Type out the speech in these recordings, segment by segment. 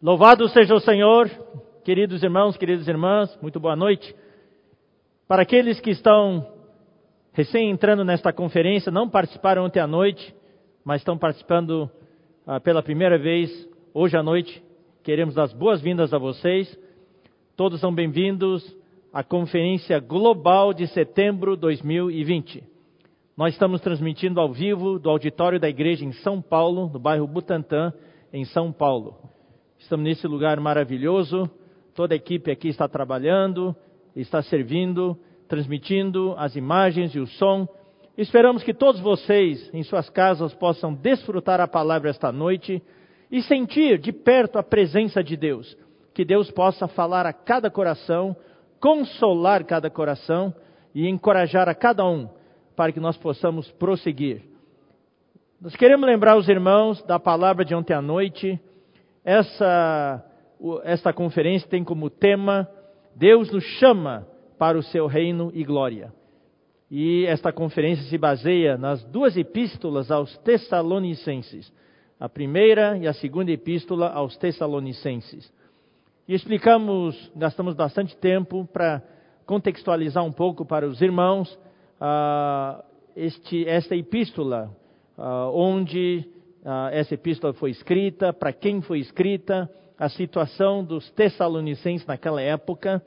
Louvado seja o Senhor, queridos irmãos, queridas irmãs, muito boa noite. Para aqueles que estão recém entrando nesta conferência, não participaram ontem à noite, mas estão participando ah, pela primeira vez hoje à noite, queremos as boas-vindas a vocês. Todos são bem-vindos à Conferência Global de Setembro 2020. Nós estamos transmitindo ao vivo do auditório da igreja em São Paulo, no bairro Butantã, em São Paulo. Estamos nesse lugar maravilhoso. Toda a equipe aqui está trabalhando, está servindo, transmitindo as imagens e o som. Esperamos que todos vocês, em suas casas, possam desfrutar a palavra esta noite e sentir de perto a presença de Deus. Que Deus possa falar a cada coração, consolar cada coração e encorajar a cada um para que nós possamos prosseguir. Nós queremos lembrar os irmãos da palavra de ontem à noite. Essa, esta conferência tem como tema Deus nos chama para o seu reino e glória. E esta conferência se baseia nas duas epístolas aos Tessalonicenses, a primeira e a segunda epístola aos Tessalonicenses. E explicamos, gastamos bastante tempo para contextualizar um pouco para os irmãos uh, este, esta epístola, uh, onde essa epístola foi escrita, para quem foi escrita, a situação dos Tessalonicenses naquela época.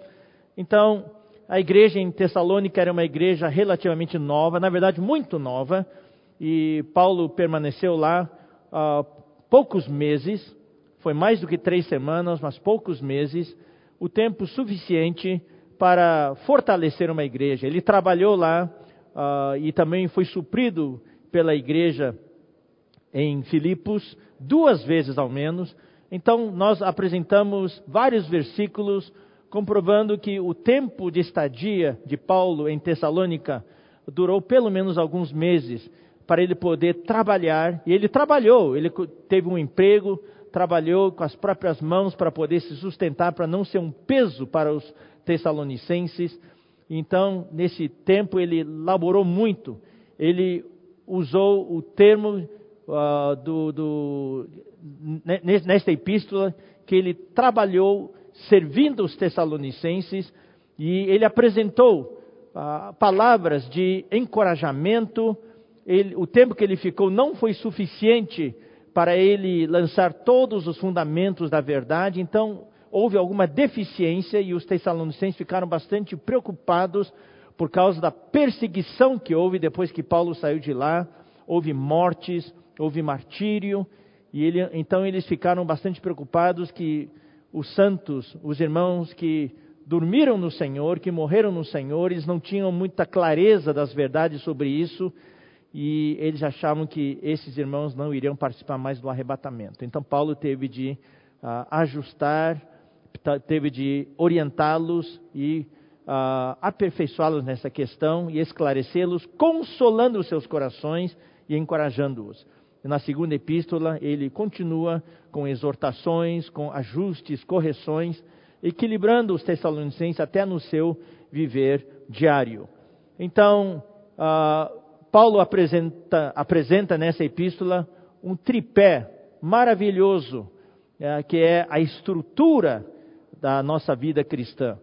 Então, a igreja em Tessalônica era uma igreja relativamente nova, na verdade muito nova, e Paulo permaneceu lá uh, poucos meses, foi mais do que três semanas, mas poucos meses, o tempo suficiente para fortalecer uma igreja. Ele trabalhou lá uh, e também foi suprido pela igreja em Filipos, duas vezes ao menos. Então, nós apresentamos vários versículos comprovando que o tempo de estadia de Paulo em Tessalônica durou pelo menos alguns meses para ele poder trabalhar. E ele trabalhou, ele teve um emprego, trabalhou com as próprias mãos para poder se sustentar, para não ser um peso para os tessalonicenses. Então, nesse tempo, ele laborou muito. Ele usou o termo uh, do, do, nesta epístola que ele trabalhou servindo os Tessalonicenses e ele apresentou uh, palavras de encorajamento. Ele, o tempo que ele ficou não foi suficiente para ele lançar todos os fundamentos da verdade, então houve alguma deficiência e os Tessalonicenses ficaram bastante preocupados por causa da perseguição que houve depois que Paulo saiu de lá. Houve mortes, houve martírio, e ele, então eles ficaram bastante preocupados que os santos, os irmãos que dormiram no Senhor, que morreram no Senhor, eles não tinham muita clareza das verdades sobre isso, e eles achavam que esses irmãos não iriam participar mais do arrebatamento. Então Paulo teve de uh, ajustar, teve de orientá-los e uh, aperfeiçoá-los nessa questão e esclarecê-los, consolando os seus corações e encorajando-os. Na segunda epístola, ele continua com exortações, com ajustes, correções, equilibrando os Tessalonicenses até no seu viver diário. Então, uh, Paulo apresenta, apresenta, nessa epístola um tripé maravilhoso, uh, que é a estrutura da nossa vida cristã.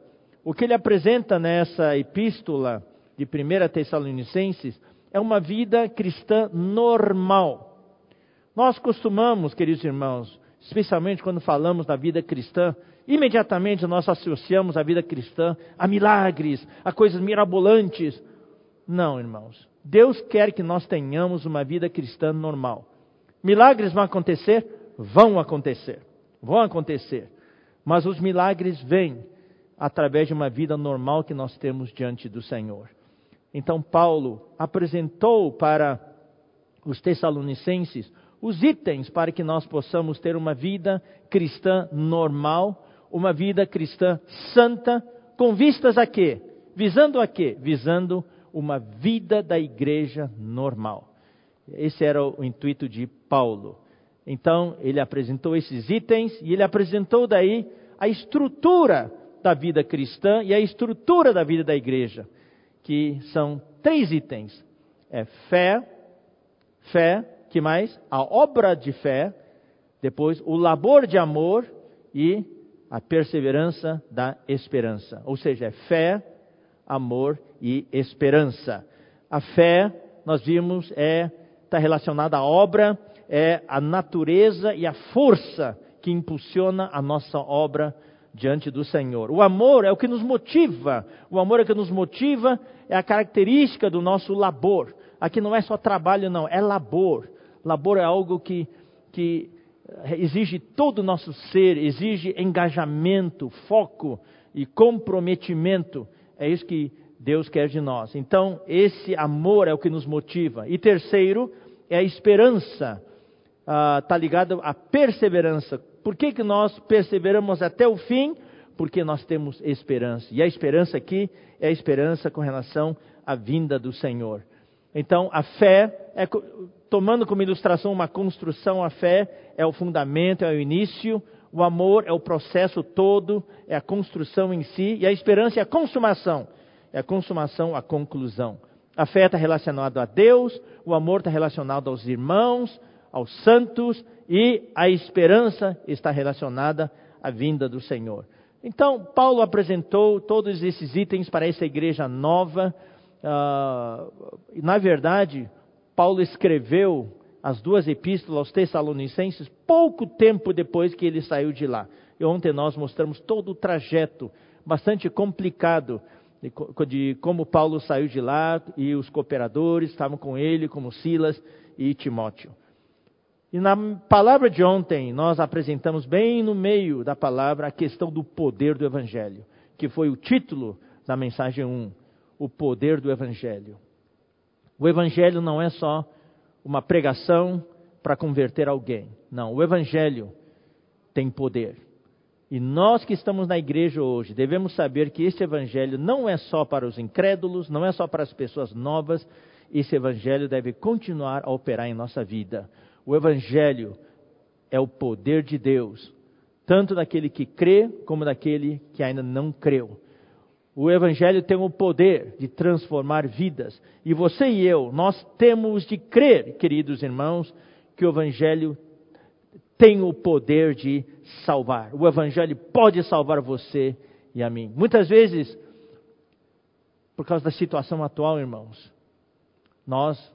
O que ele apresenta nessa epístola de 1 Tessalonicenses é uma vida cristã normal. Nós costumamos, queridos irmãos, especialmente quando falamos da vida cristã, imediatamente nós associamos a vida cristã a milagres, a coisas mirabolantes. Não, irmãos. Deus quer que nós tenhamos uma vida cristã normal. Milagres vão acontecer? Vão acontecer. Vão acontecer. Mas os milagres vêm através de uma vida normal que nós temos diante do Senhor. Então, Paulo apresentou para os Tessalonicenses os itens para que nós possamos ter uma vida cristã normal, uma vida cristã santa, com vistas a quê? Visando a quê? Visando uma vida da igreja normal. Esse era o intuito de Paulo. Então, ele apresentou esses itens e ele apresentou daí a estrutura da vida cristã e a estrutura da vida da igreja, que são três itens: é fé, fé, que mais? A obra de fé, depois o labor de amor e a perseverança da esperança. Ou seja, é fé, amor e esperança. A fé, nós vimos, é está relacionada à obra, é a natureza e a força que impulsiona a nossa obra diante do Senhor. O amor é o que nos motiva. O amor é o que nos motiva, é a característica do nosso labor. Aqui não é só trabalho, não, é labor. Labor é algo que, que exige todo o nosso ser, exige engajamento, foco e comprometimento. É isso que Deus quer de nós. Então, esse amor é o que nos motiva. E terceiro, é a esperança. Está ah, ligado à perseverança. Por que, que nós perseveramos até o fim? Porque nós temos esperança. E a esperança aqui é a esperança com relação à vinda do Senhor. Então, a fé, é, tomando como ilustração uma construção, a fé é o fundamento, é o início, o amor é o processo todo, é a construção em si, e a esperança é a consumação, é a consumação, a conclusão. A fé está relacionada a Deus, o amor está relacionado aos irmãos, aos santos, e a esperança está relacionada à vinda do Senhor. Então, Paulo apresentou todos esses itens para essa igreja nova. Uh, na verdade, Paulo escreveu as duas epístolas aos Tessalonicenses pouco tempo depois que ele saiu de lá. E ontem nós mostramos todo o trajeto bastante complicado de, de como Paulo saiu de lá e os cooperadores estavam com ele, como Silas e Timóteo. E na palavra de ontem, nós apresentamos bem no meio da palavra a questão do poder do Evangelho, que foi o título da mensagem 1, o poder do Evangelho. O Evangelho não é só uma pregação para converter alguém. Não, o Evangelho tem poder. E nós que estamos na igreja hoje devemos saber que esse Evangelho não é só para os incrédulos, não é só para as pessoas novas, esse Evangelho deve continuar a operar em nossa vida. O Evangelho é o poder de Deus, tanto daquele que crê como daquele que ainda não creu. O Evangelho tem o poder de transformar vidas. E você e eu, nós temos de crer, queridos irmãos, que o Evangelho tem o poder de salvar. O Evangelho pode salvar você e a mim. Muitas vezes, por causa da situação atual, irmãos, nós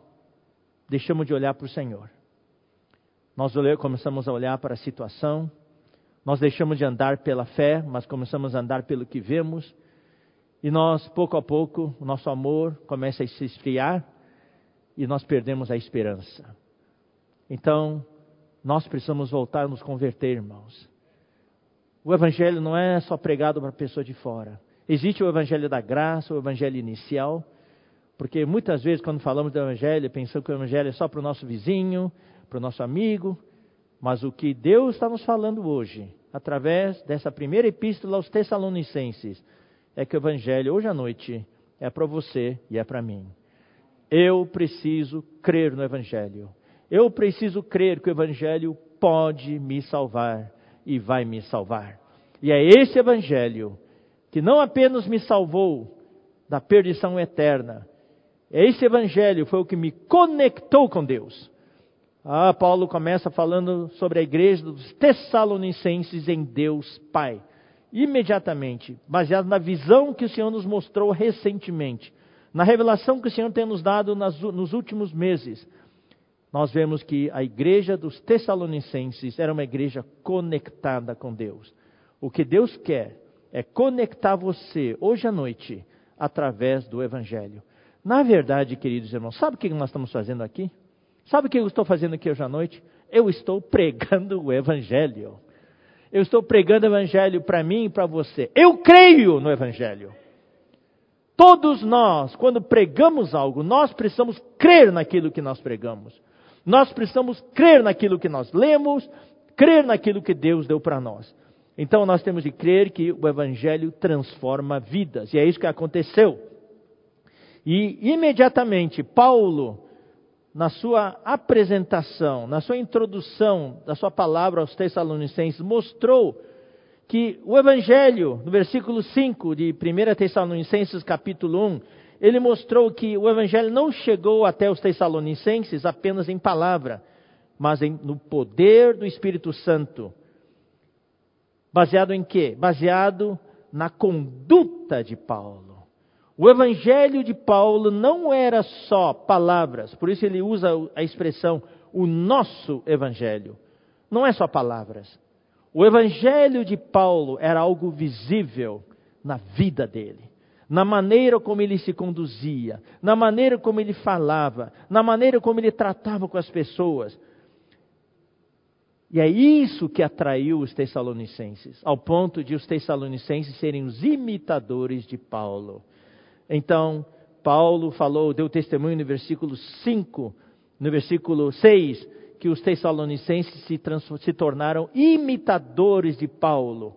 deixamos de olhar para o Senhor. Nós começamos a olhar para a situação, nós deixamos de andar pela fé, mas começamos a andar pelo que vemos, e nós, pouco a pouco, o nosso amor começa a se esfriar e nós perdemos a esperança. Então, nós precisamos voltar a nos converter, irmãos. O Evangelho não é só pregado para a pessoa de fora. Existe o Evangelho da graça, o Evangelho inicial, porque muitas vezes, quando falamos do Evangelho, pensamos que o Evangelho é só para o nosso vizinho, para o nosso amigo, mas o que Deus está nos falando hoje, através dessa primeira epístola aos Tessalonicenses, é que o Evangelho hoje à noite é para você e é para mim. Eu preciso crer no Evangelho. Eu preciso crer que o Evangelho pode me salvar e vai me salvar. E é esse Evangelho que não apenas me salvou da perdição eterna, esse Evangelho foi o que me conectou com Deus. Ah, Paulo começa falando sobre a igreja dos Tessalonicenses em Deus Pai. Imediatamente, baseado na visão que o Senhor nos mostrou recentemente, na revelação que o Senhor tem nos dado nas, nos últimos meses, nós vemos que a igreja dos Tessalonicenses era uma igreja conectada com Deus. O que Deus quer é conectar você hoje à noite através do Evangelho. Na verdade, queridos irmãos, sabe o que nós estamos fazendo aqui? Sabe o que eu estou fazendo aqui hoje à noite? Eu estou pregando o Evangelho. Eu estou pregando o Evangelho para mim e para você. Eu creio no Evangelho. Todos nós, quando pregamos algo, nós precisamos crer naquilo que nós pregamos. Nós precisamos crer naquilo que nós lemos, crer naquilo que Deus deu para nós. Então nós temos de crer que o Evangelho transforma vidas. E é isso que aconteceu. E imediatamente Paulo na sua apresentação, na sua introdução da sua palavra aos Tessalonicenses, mostrou que o Evangelho, no versículo 5 de 1 Tessalonicenses, capítulo 1, ele mostrou que o Evangelho não chegou até os Tessalonicenses apenas em palavra, mas em, no poder do Espírito Santo. Baseado em quê? Baseado na conduta de Paulo. O evangelho de Paulo não era só palavras, por isso ele usa a expressão o nosso evangelho. Não é só palavras. O evangelho de Paulo era algo visível na vida dele, na maneira como ele se conduzia, na maneira como ele falava, na maneira como ele tratava com as pessoas. E é isso que atraiu os tessalonicenses, ao ponto de os tessalonicenses serem os imitadores de Paulo. Então, Paulo falou, deu testemunho no versículo 5, no versículo 6, que os tessalonicenses se, se tornaram imitadores de Paulo.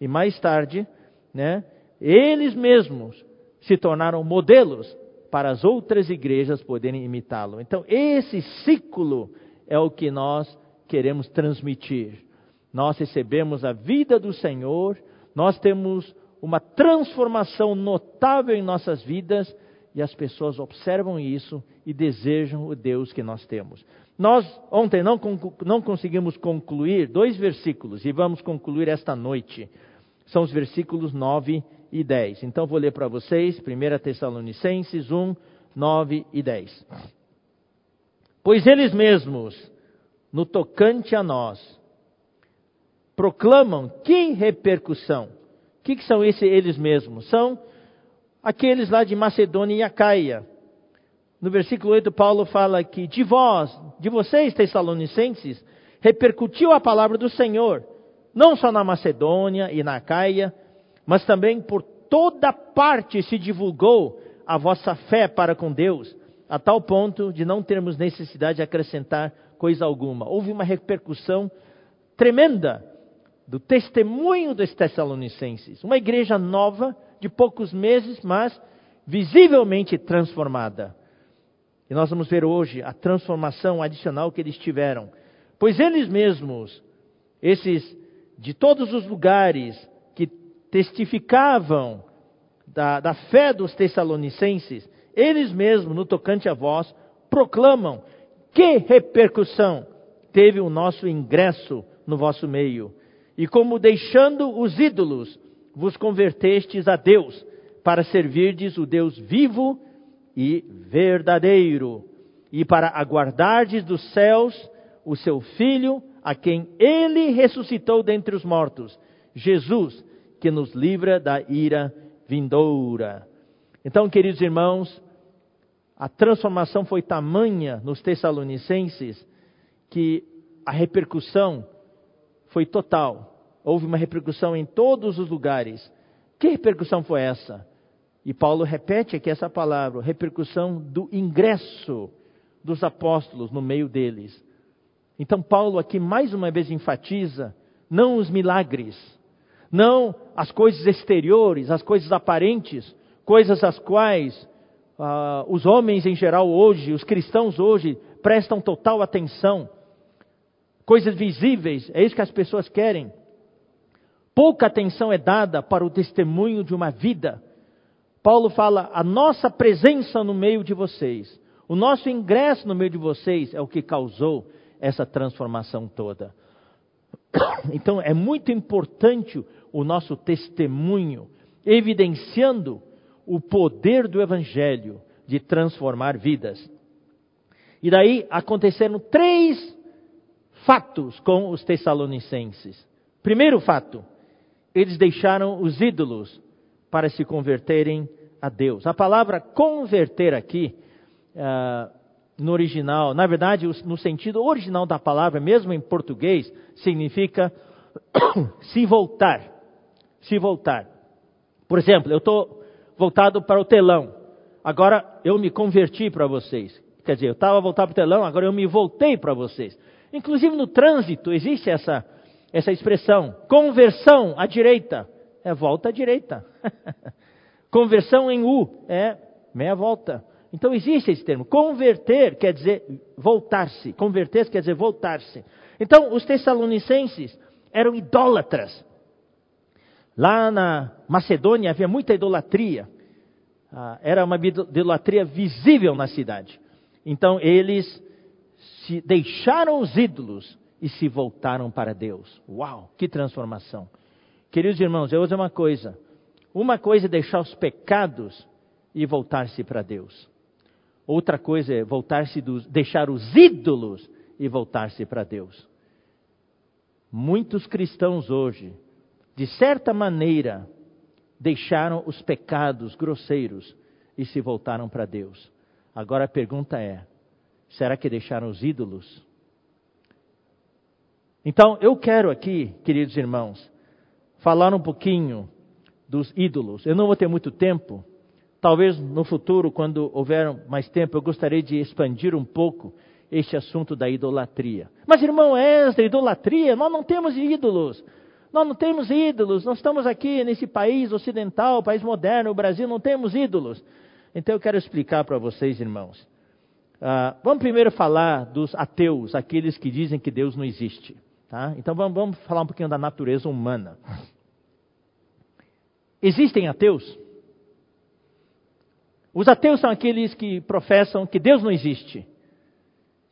E mais tarde, né, eles mesmos se tornaram modelos para as outras igrejas poderem imitá-lo. Então, esse ciclo é o que nós queremos transmitir. Nós recebemos a vida do Senhor, nós temos uma transformação notável em nossas vidas e as pessoas observam isso e desejam o Deus que nós temos. Nós ontem não, não conseguimos concluir dois versículos e vamos concluir esta noite. São os versículos 9 e 10. Então vou ler para vocês, 1 Tessalonicenses 1, 9 e 10. Pois eles mesmos, no tocante a nós, proclamam que repercussão que, que são esses eles mesmos? São aqueles lá de Macedônia e Acaia. No versículo 8, Paulo fala que de vós, de vocês, Tessalonicenses, repercutiu a palavra do Senhor, não só na Macedônia e na Acaia, mas também por toda parte se divulgou a vossa fé para com Deus, a tal ponto de não termos necessidade de acrescentar coisa alguma. Houve uma repercussão tremenda do testemunho dos Tessalonicenses. Uma igreja nova, de poucos meses, mas visivelmente transformada. E nós vamos ver hoje a transformação adicional que eles tiveram. Pois eles mesmos, esses de todos os lugares que testificavam da, da fé dos Tessalonicenses, eles mesmos, no tocante a vós, proclamam que repercussão teve o nosso ingresso no vosso meio e como deixando os ídolos, vos convertestes a Deus, para servirdes o Deus vivo e verdadeiro, e para aguardardes dos céus o seu Filho, a quem ele ressuscitou dentre os mortos, Jesus, que nos livra da ira vindoura. Então, queridos irmãos, a transformação foi tamanha nos Tessalonicenses que a repercussão foi total. Houve uma repercussão em todos os lugares. Que repercussão foi essa? E Paulo repete aqui essa palavra, repercussão do ingresso dos apóstolos no meio deles. Então Paulo aqui mais uma vez enfatiza não os milagres, não as coisas exteriores, as coisas aparentes, coisas às quais uh, os homens em geral hoje, os cristãos hoje, prestam total atenção coisas visíveis, é isso que as pessoas querem. Pouca atenção é dada para o testemunho de uma vida. Paulo fala: a nossa presença no meio de vocês, o nosso ingresso no meio de vocês é o que causou essa transformação toda. Então é muito importante o nosso testemunho, evidenciando o poder do Evangelho de transformar vidas. E daí aconteceram três fatos com os Tessalonicenses. Primeiro fato, eles deixaram os ídolos para se converterem a Deus. A palavra converter aqui, uh, no original, na verdade, no sentido original da palavra, mesmo em português, significa se voltar. Se voltar. Por exemplo, eu estou voltado para o telão. Agora eu me converti para vocês. Quer dizer, eu estava voltado para o telão, agora eu me voltei para vocês. Inclusive no trânsito existe essa, essa expressão, conversão à direita, é volta à direita. conversão em U é meia volta. Então existe esse termo. Converter quer dizer voltar-se. Converter quer dizer voltar-se. Então os tessalonicenses eram idólatras. Lá na Macedônia havia muita idolatria. Ah, era uma idolatria visível na cidade. Então eles se deixaram os ídolos e se voltaram para Deus. Uau, que transformação! Queridos irmãos, eu dizer uma coisa. Uma coisa é deixar os pecados e voltar-se para Deus. Outra coisa é voltar-se deixar os ídolos e voltar-se para Deus. Muitos cristãos hoje, de certa maneira, deixaram os pecados grosseiros e se voltaram para Deus. Agora a pergunta é: será que deixaram os ídolos? Então, eu quero aqui, queridos irmãos, falar um pouquinho dos ídolos. Eu não vou ter muito tempo. Talvez no futuro, quando houver mais tempo, eu gostaria de expandir um pouco este assunto da idolatria. Mas, irmão, esta idolatria, nós não temos ídolos. Nós não temos ídolos, nós estamos aqui nesse país ocidental, país moderno, o Brasil, não temos ídolos. Então eu quero explicar para vocês, irmãos. Uh, vamos primeiro falar dos ateus, aqueles que dizem que Deus não existe. Tá? Então vamos, vamos falar um pouquinho da natureza humana. Existem ateus? Os ateus são aqueles que professam que Deus não existe.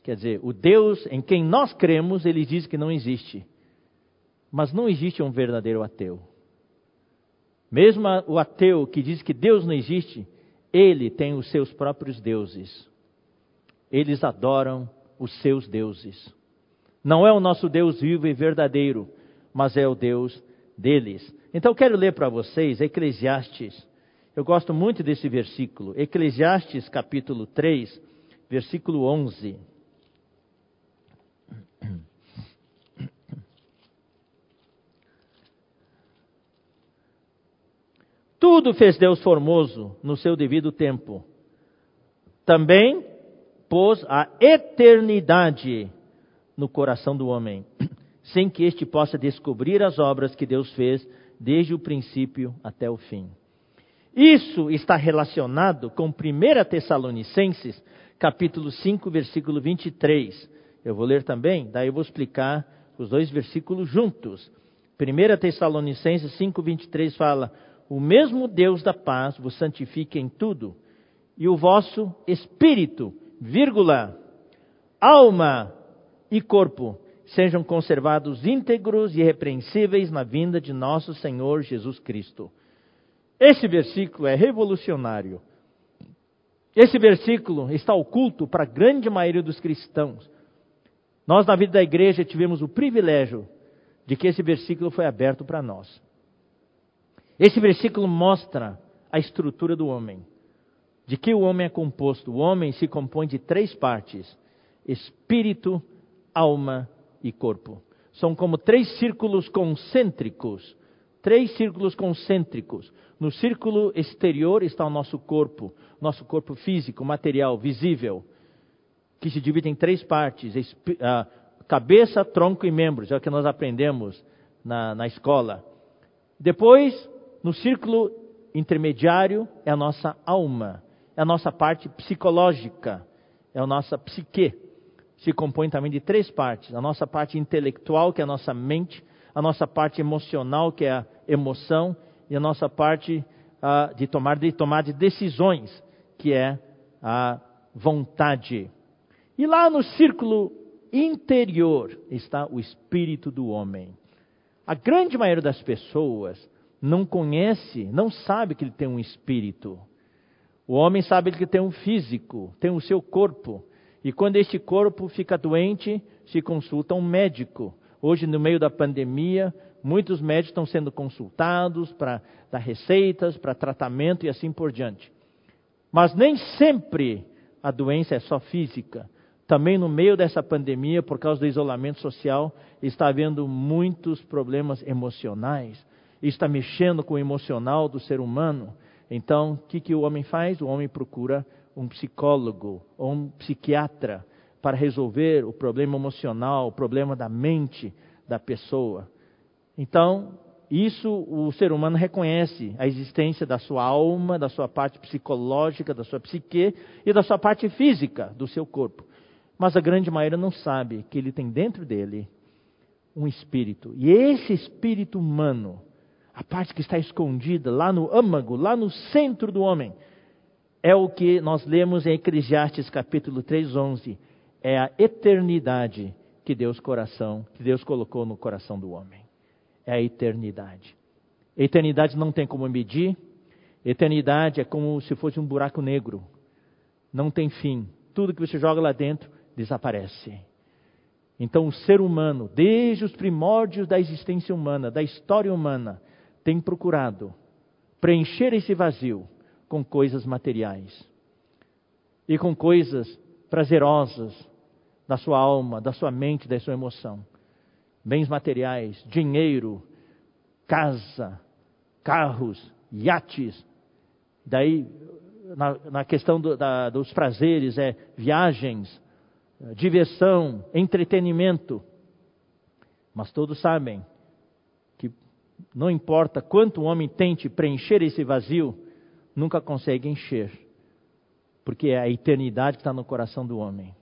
Quer dizer, o Deus em quem nós cremos, ele diz que não existe. Mas não existe um verdadeiro ateu. Mesmo o ateu que diz que Deus não existe, ele tem os seus próprios deuses. Eles adoram os seus deuses. Não é o nosso Deus vivo e verdadeiro, mas é o Deus deles. Então quero ler para vocês Eclesiastes. Eu gosto muito desse versículo. Eclesiastes capítulo 3, versículo 11. Tudo fez Deus formoso no seu devido tempo. Também pôs a eternidade no coração do homem, sem que este possa descobrir as obras que Deus fez desde o princípio até o fim. Isso está relacionado com 1 Tessalonicenses, capítulo 5, versículo 23. Eu vou ler também, daí eu vou explicar os dois versículos juntos. 1 Tessalonicenses 5, 23 fala: o mesmo Deus da paz vos santifique em tudo, e o vosso espírito, vírgula, alma e corpo sejam conservados íntegros e irrepreensíveis na vinda de nosso Senhor Jesus Cristo. Esse versículo é revolucionário. Esse versículo está oculto para a grande maioria dos cristãos. Nós, na vida da igreja, tivemos o privilégio de que esse versículo foi aberto para nós. Esse versículo mostra a estrutura do homem. De que o homem é composto? O homem se compõe de três partes: espírito, alma e corpo. São como três círculos concêntricos. Três círculos concêntricos. No círculo exterior está o nosso corpo, nosso corpo físico, material, visível, que se divide em três partes: cabeça, tronco e membros. É o que nós aprendemos na, na escola. Depois, no círculo intermediário é a nossa alma, é a nossa parte psicológica, é a nossa psique. Se compõe também de três partes: a nossa parte intelectual, que é a nossa mente, a nossa parte emocional, que é a emoção, e a nossa parte uh, de, tomar, de tomar de decisões, que é a vontade. E lá no círculo interior está o espírito do homem. A grande maioria das pessoas não conhece, não sabe que ele tem um espírito. O homem sabe que tem um físico, tem o seu corpo. E quando este corpo fica doente, se consulta um médico. Hoje, no meio da pandemia, muitos médicos estão sendo consultados para dar receitas, para tratamento e assim por diante. Mas nem sempre a doença é só física. Também no meio dessa pandemia, por causa do isolamento social, está havendo muitos problemas emocionais está mexendo com o emocional do ser humano, então o que, que o homem faz? O homem procura um psicólogo ou um psiquiatra para resolver o problema emocional, o problema da mente da pessoa. Então, isso o ser humano reconhece a existência da sua alma, da sua parte psicológica, da sua psique e da sua parte física do seu corpo. Mas a grande maioria não sabe que ele tem dentro dele um espírito. E esse espírito humano a parte que está escondida lá no âmago, lá no centro do homem, é o que nós lemos em Eclesiastes capítulo 3, 11. É a eternidade que Deus coração, que Deus colocou no coração do homem. É a eternidade. Eternidade não tem como medir. Eternidade é como se fosse um buraco negro. Não tem fim. Tudo que você joga lá dentro desaparece. Então, o ser humano, desde os primórdios da existência humana, da história humana, tem procurado preencher esse vazio com coisas materiais e com coisas prazerosas da sua alma, da sua mente, da sua emoção. Bens materiais, dinheiro, casa, carros, iates. Daí, na, na questão do, da, dos prazeres, é viagens, diversão, entretenimento. Mas todos sabem não importa quanto o homem tente preencher esse vazio, nunca consegue encher. Porque é a eternidade que está no coração do homem.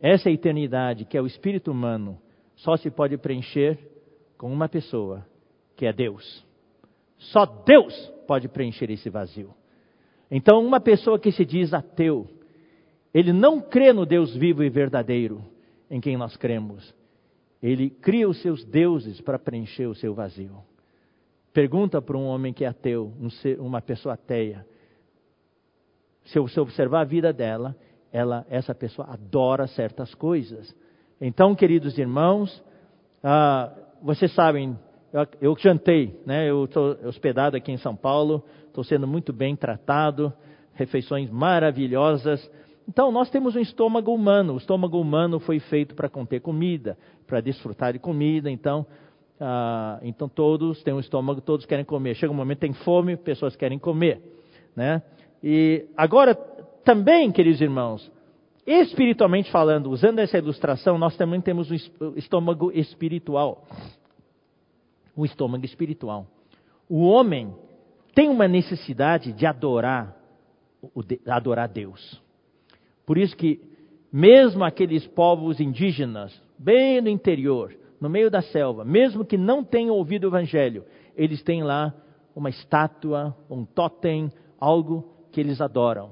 Essa eternidade, que é o espírito humano, só se pode preencher com uma pessoa, que é Deus. Só Deus pode preencher esse vazio. Então, uma pessoa que se diz ateu, ele não crê no Deus vivo e verdadeiro em quem nós cremos. Ele cria os seus deuses para preencher o seu vazio. Pergunta para um homem que é ateu, um ser, uma pessoa ateia. Se você observar a vida dela, ela, essa pessoa adora certas coisas. Então, queridos irmãos, ah, vocês sabem, eu, eu jantei, né? eu estou hospedado aqui em São Paulo, estou sendo muito bem tratado, refeições maravilhosas. Então, nós temos um estômago humano. O estômago humano foi feito para conter comida, para desfrutar de comida. Então, ah, então, todos têm um estômago, todos querem comer. Chega um momento, tem fome, pessoas querem comer. Né? E agora, também, queridos irmãos, espiritualmente falando, usando essa ilustração, nós também temos um estômago espiritual. O estômago espiritual. O homem tem uma necessidade de adorar, adorar Deus. Por isso que, mesmo aqueles povos indígenas, bem no interior, no meio da selva, mesmo que não tenham ouvido o Evangelho, eles têm lá uma estátua, um totem, algo que eles adoram.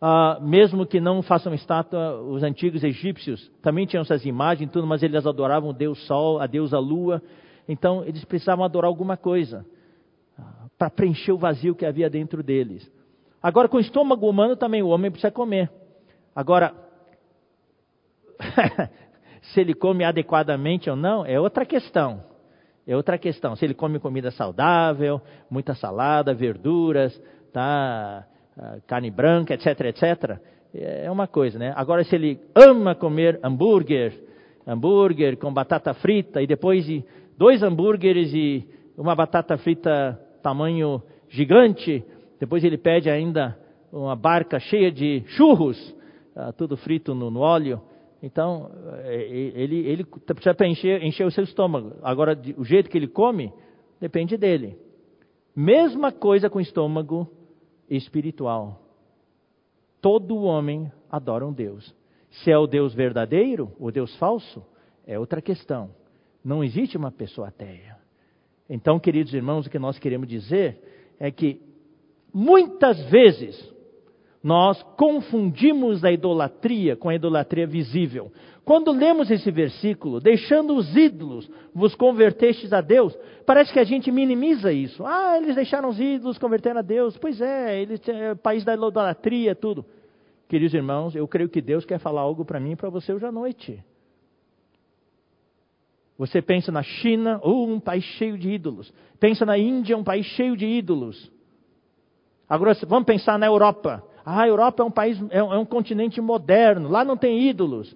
Ah, mesmo que não façam estátua, os antigos egípcios também tinham essas imagens, tudo, mas eles adoravam o Deus Sol, a deusa Lua. Então eles precisavam adorar alguma coisa ah, para preencher o vazio que havia dentro deles. Agora, com o estômago humano também, o homem precisa comer. Agora, se ele come adequadamente ou não, é outra questão. É outra questão. Se ele come comida saudável, muita salada, verduras, tá, ah, carne branca, etc, etc, é uma coisa, né? Agora, se ele ama comer hambúrguer, hambúrguer com batata frita e depois de dois hambúrgueres e uma batata frita tamanho gigante, depois ele pede ainda uma barca cheia de churros, ah, tudo frito no óleo. Então, é, ele, ele precisa encher, encher o seu estômago. Agora, o jeito que ele come, depende dele. Mesma coisa com o estômago espiritual. Todo homem adora um Deus. Se é o Deus verdadeiro, o Deus falso, é outra questão. Não existe uma pessoa ateia. Então, queridos irmãos, o que nós queremos dizer é que muitas vezes nós confundimos a idolatria com a idolatria visível. Quando lemos esse versículo, deixando os ídolos, vos convertestes a Deus, parece que a gente minimiza isso. Ah, eles deixaram os ídolos, converteram a Deus. Pois é, eles é país da idolatria, tudo. Queridos irmãos, eu creio que Deus quer falar algo para mim e para você hoje à noite. Você pensa na China, oh, um país cheio de ídolos. Pensa na Índia, um país cheio de ídolos. Agora vamos pensar na Europa. Ah, a Europa é um país, é um, é um continente moderno, lá não tem ídolos.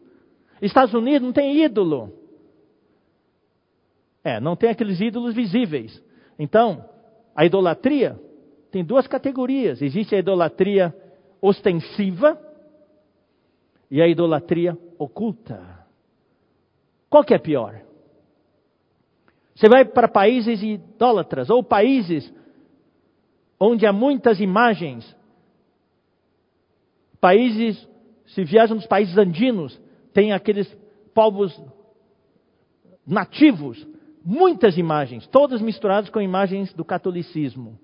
Estados Unidos não tem ídolo. É, não tem aqueles ídolos visíveis. Então, a idolatria tem duas categorias. Existe a idolatria ostensiva e a idolatria oculta. Qual que é pior? Você vai para países idólatras ou países onde há muitas imagens países, se viaja nos países andinos, tem aqueles povos nativos, muitas imagens, todas misturadas com imagens do catolicismo.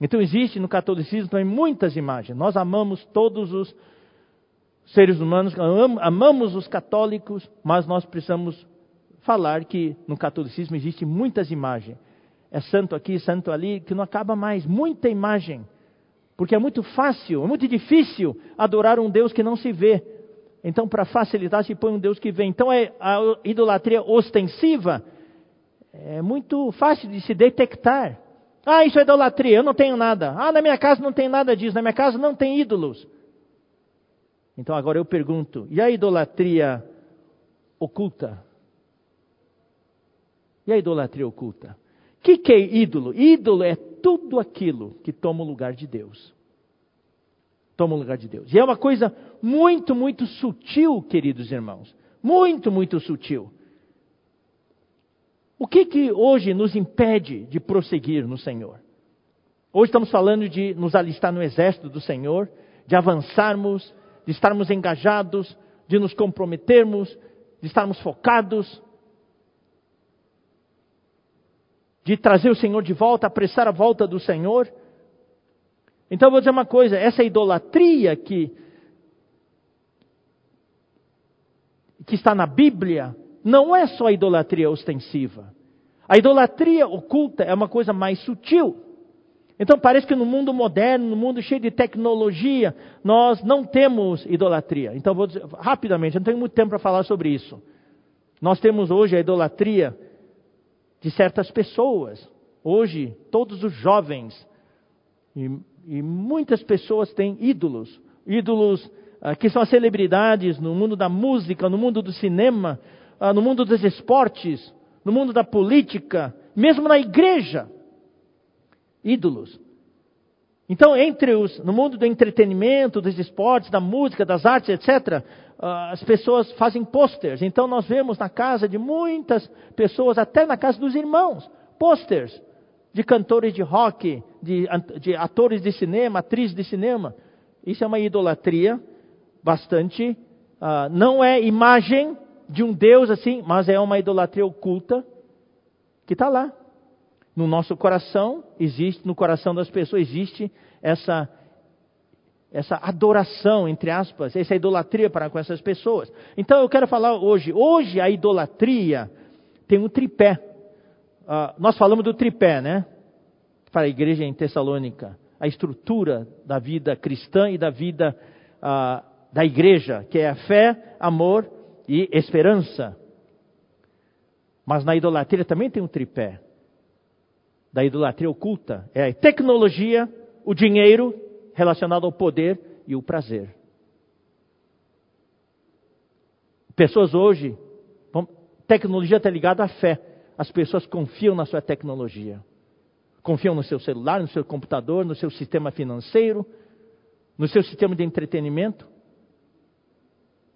Então existe no catolicismo também muitas imagens. Nós amamos todos os seres humanos, amamos os católicos, mas nós precisamos falar que no catolicismo existe muitas imagens. é santo aqui, santo ali, que não acaba mais. Muita imagem. Porque é muito fácil, é muito difícil adorar um Deus que não se vê. Então, para facilitar, se põe um Deus que vem. Então, é, a idolatria ostensiva é muito fácil de se detectar. Ah, isso é idolatria, eu não tenho nada. Ah, na minha casa não tem nada disso, na minha casa não tem ídolos. Então agora eu pergunto: e a idolatria oculta? E a idolatria oculta? O que, que é ídolo? Ídolo é tudo aquilo que toma o lugar de Deus. Toma o lugar de Deus. E é uma coisa muito, muito sutil, queridos irmãos. Muito, muito sutil. O que que hoje nos impede de prosseguir no Senhor? Hoje estamos falando de nos alistar no exército do Senhor, de avançarmos, de estarmos engajados, de nos comprometermos, de estarmos focados, de trazer o Senhor de volta, apressar a volta do Senhor. Então eu vou dizer uma coisa: essa idolatria que, que está na Bíblia não é só a idolatria ostensiva. A idolatria oculta é uma coisa mais sutil. Então parece que no mundo moderno, no mundo cheio de tecnologia, nós não temos idolatria. Então vou dizer rapidamente, não tenho muito tempo para falar sobre isso. Nós temos hoje a idolatria de certas pessoas. Hoje, todos os jovens e, e muitas pessoas têm ídolos. Ídolos ah, que são as celebridades no mundo da música, no mundo do cinema, ah, no mundo dos esportes, no mundo da política, mesmo na igreja ídolos. Então, entre os, no mundo do entretenimento, dos esportes, da música, das artes, etc., as pessoas fazem posters. Então, nós vemos na casa de muitas pessoas, até na casa dos irmãos, posters de cantores de rock, de, de atores de cinema, atrizes de cinema. Isso é uma idolatria bastante. Uh, não é imagem de um Deus assim, mas é uma idolatria oculta que está lá no nosso coração, existe, no coração das pessoas, existe essa, essa adoração, entre aspas, essa idolatria para com essas pessoas. Então eu quero falar hoje, hoje a idolatria tem um tripé. Uh, nós falamos do tripé, né? Para a igreja em Tessalônica. A estrutura da vida cristã e da vida uh, da igreja, que é a fé, amor e esperança. Mas na idolatria também tem um tripé da idolatria oculta é a tecnologia, o dinheiro relacionado ao poder e o prazer. Pessoas hoje, tecnologia está ligada à fé. As pessoas confiam na sua tecnologia. Confiam no seu celular, no seu computador, no seu sistema financeiro, no seu sistema de entretenimento.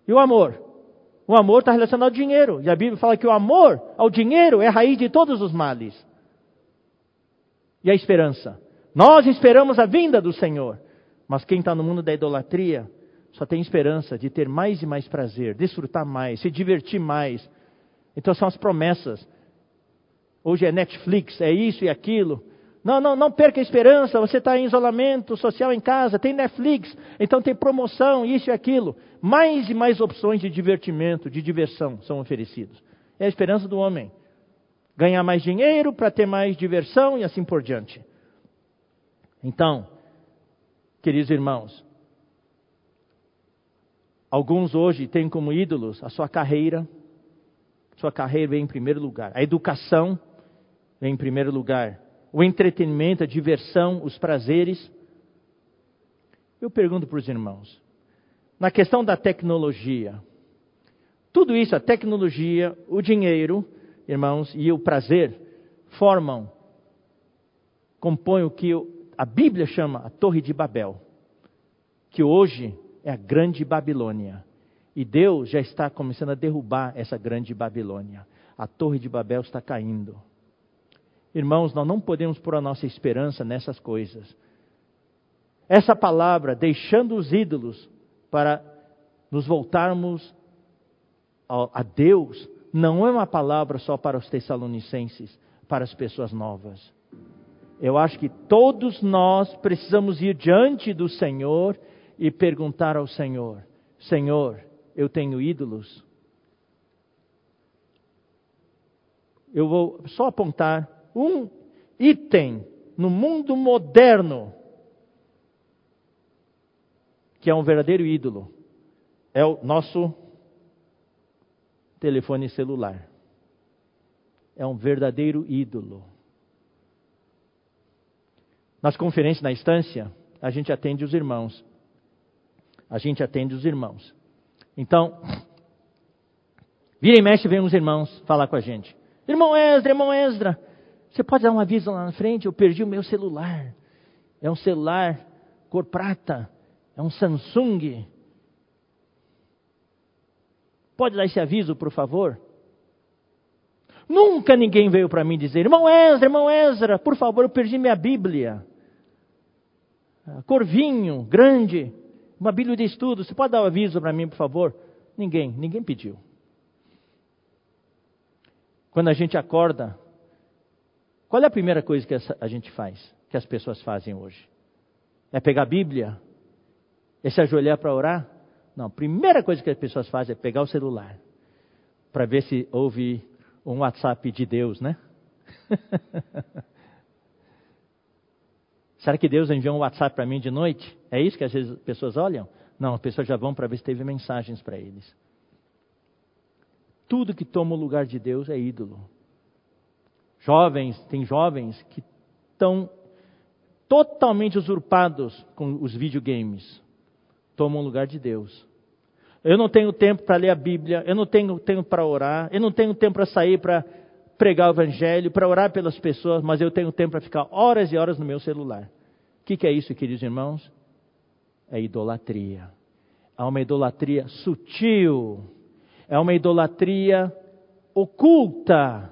E o amor? O amor está relacionado ao dinheiro. E a Bíblia fala que o amor ao dinheiro é a raiz de todos os males e a esperança. Nós esperamos a vinda do Senhor, mas quem está no mundo da idolatria só tem esperança de ter mais e mais prazer, desfrutar mais, se divertir mais. Então são as promessas. Hoje é Netflix, é isso e aquilo. Não, não, não perca a esperança. Você está em isolamento social em casa, tem Netflix, então tem promoção, isso e aquilo. Mais e mais opções de divertimento, de diversão são oferecidos. É a esperança do homem ganhar mais dinheiro para ter mais diversão e assim por diante. Então, queridos irmãos, alguns hoje têm como ídolos a sua carreira, sua carreira vem em primeiro lugar, a educação vem em primeiro lugar, o entretenimento, a diversão, os prazeres. Eu pergunto para os irmãos, na questão da tecnologia, tudo isso, a tecnologia, o dinheiro, irmãos, e o prazer formam, compõem o que a Bíblia chama a Torre de Babel, que hoje é a Grande Babilônia. E Deus já está começando a derrubar essa grande Babilônia. A Torre de Babel está caindo. Irmãos, nós não podemos pôr a nossa esperança nessas coisas. Essa palavra, deixando os ídolos para nos voltarmos a Deus, não é uma palavra só para os tessalonicenses, para as pessoas novas. Eu acho que todos nós precisamos ir diante do Senhor e perguntar ao Senhor: Senhor, eu tenho ídolos? Eu vou só apontar um item no mundo moderno que é um verdadeiro ídolo é o nosso telefone celular. É um verdadeiro ídolo. Nas conferências na instância, a gente atende os irmãos. A gente atende os irmãos. Então, vira e mexe, vem uns irmãos falar com a gente. Irmão Esdra, irmão Esdra, você pode dar um aviso lá na frente? Eu perdi o meu celular. É um celular cor prata. É um Samsung. Pode dar esse aviso, por favor? Nunca ninguém veio para mim dizer, irmão Ezra, irmão Ezra, por favor, eu perdi minha Bíblia. Corvinho, grande, uma Bíblia de estudo, você pode dar um aviso para mim, por favor? Ninguém, ninguém pediu. Quando a gente acorda, qual é a primeira coisa que a gente faz, que as pessoas fazem hoje? É pegar a Bíblia? É se ajoelhar para orar? Não, a primeira coisa que as pessoas fazem é pegar o celular para ver se houve um WhatsApp de Deus, né? Será que Deus enviou um WhatsApp para mim de noite? É isso que às vezes as pessoas olham? Não, as pessoas já vão para ver se teve mensagens para eles. Tudo que toma o lugar de Deus é ídolo. Jovens, tem jovens que estão totalmente usurpados com os videogames. Tomam o lugar de Deus. Eu não tenho tempo para ler a Bíblia, eu não tenho tempo para orar, eu não tenho tempo para sair para pregar o Evangelho, para orar pelas pessoas, mas eu tenho tempo para ficar horas e horas no meu celular. O que, que é isso, queridos irmãos? É idolatria. É uma idolatria sutil, é uma idolatria oculta,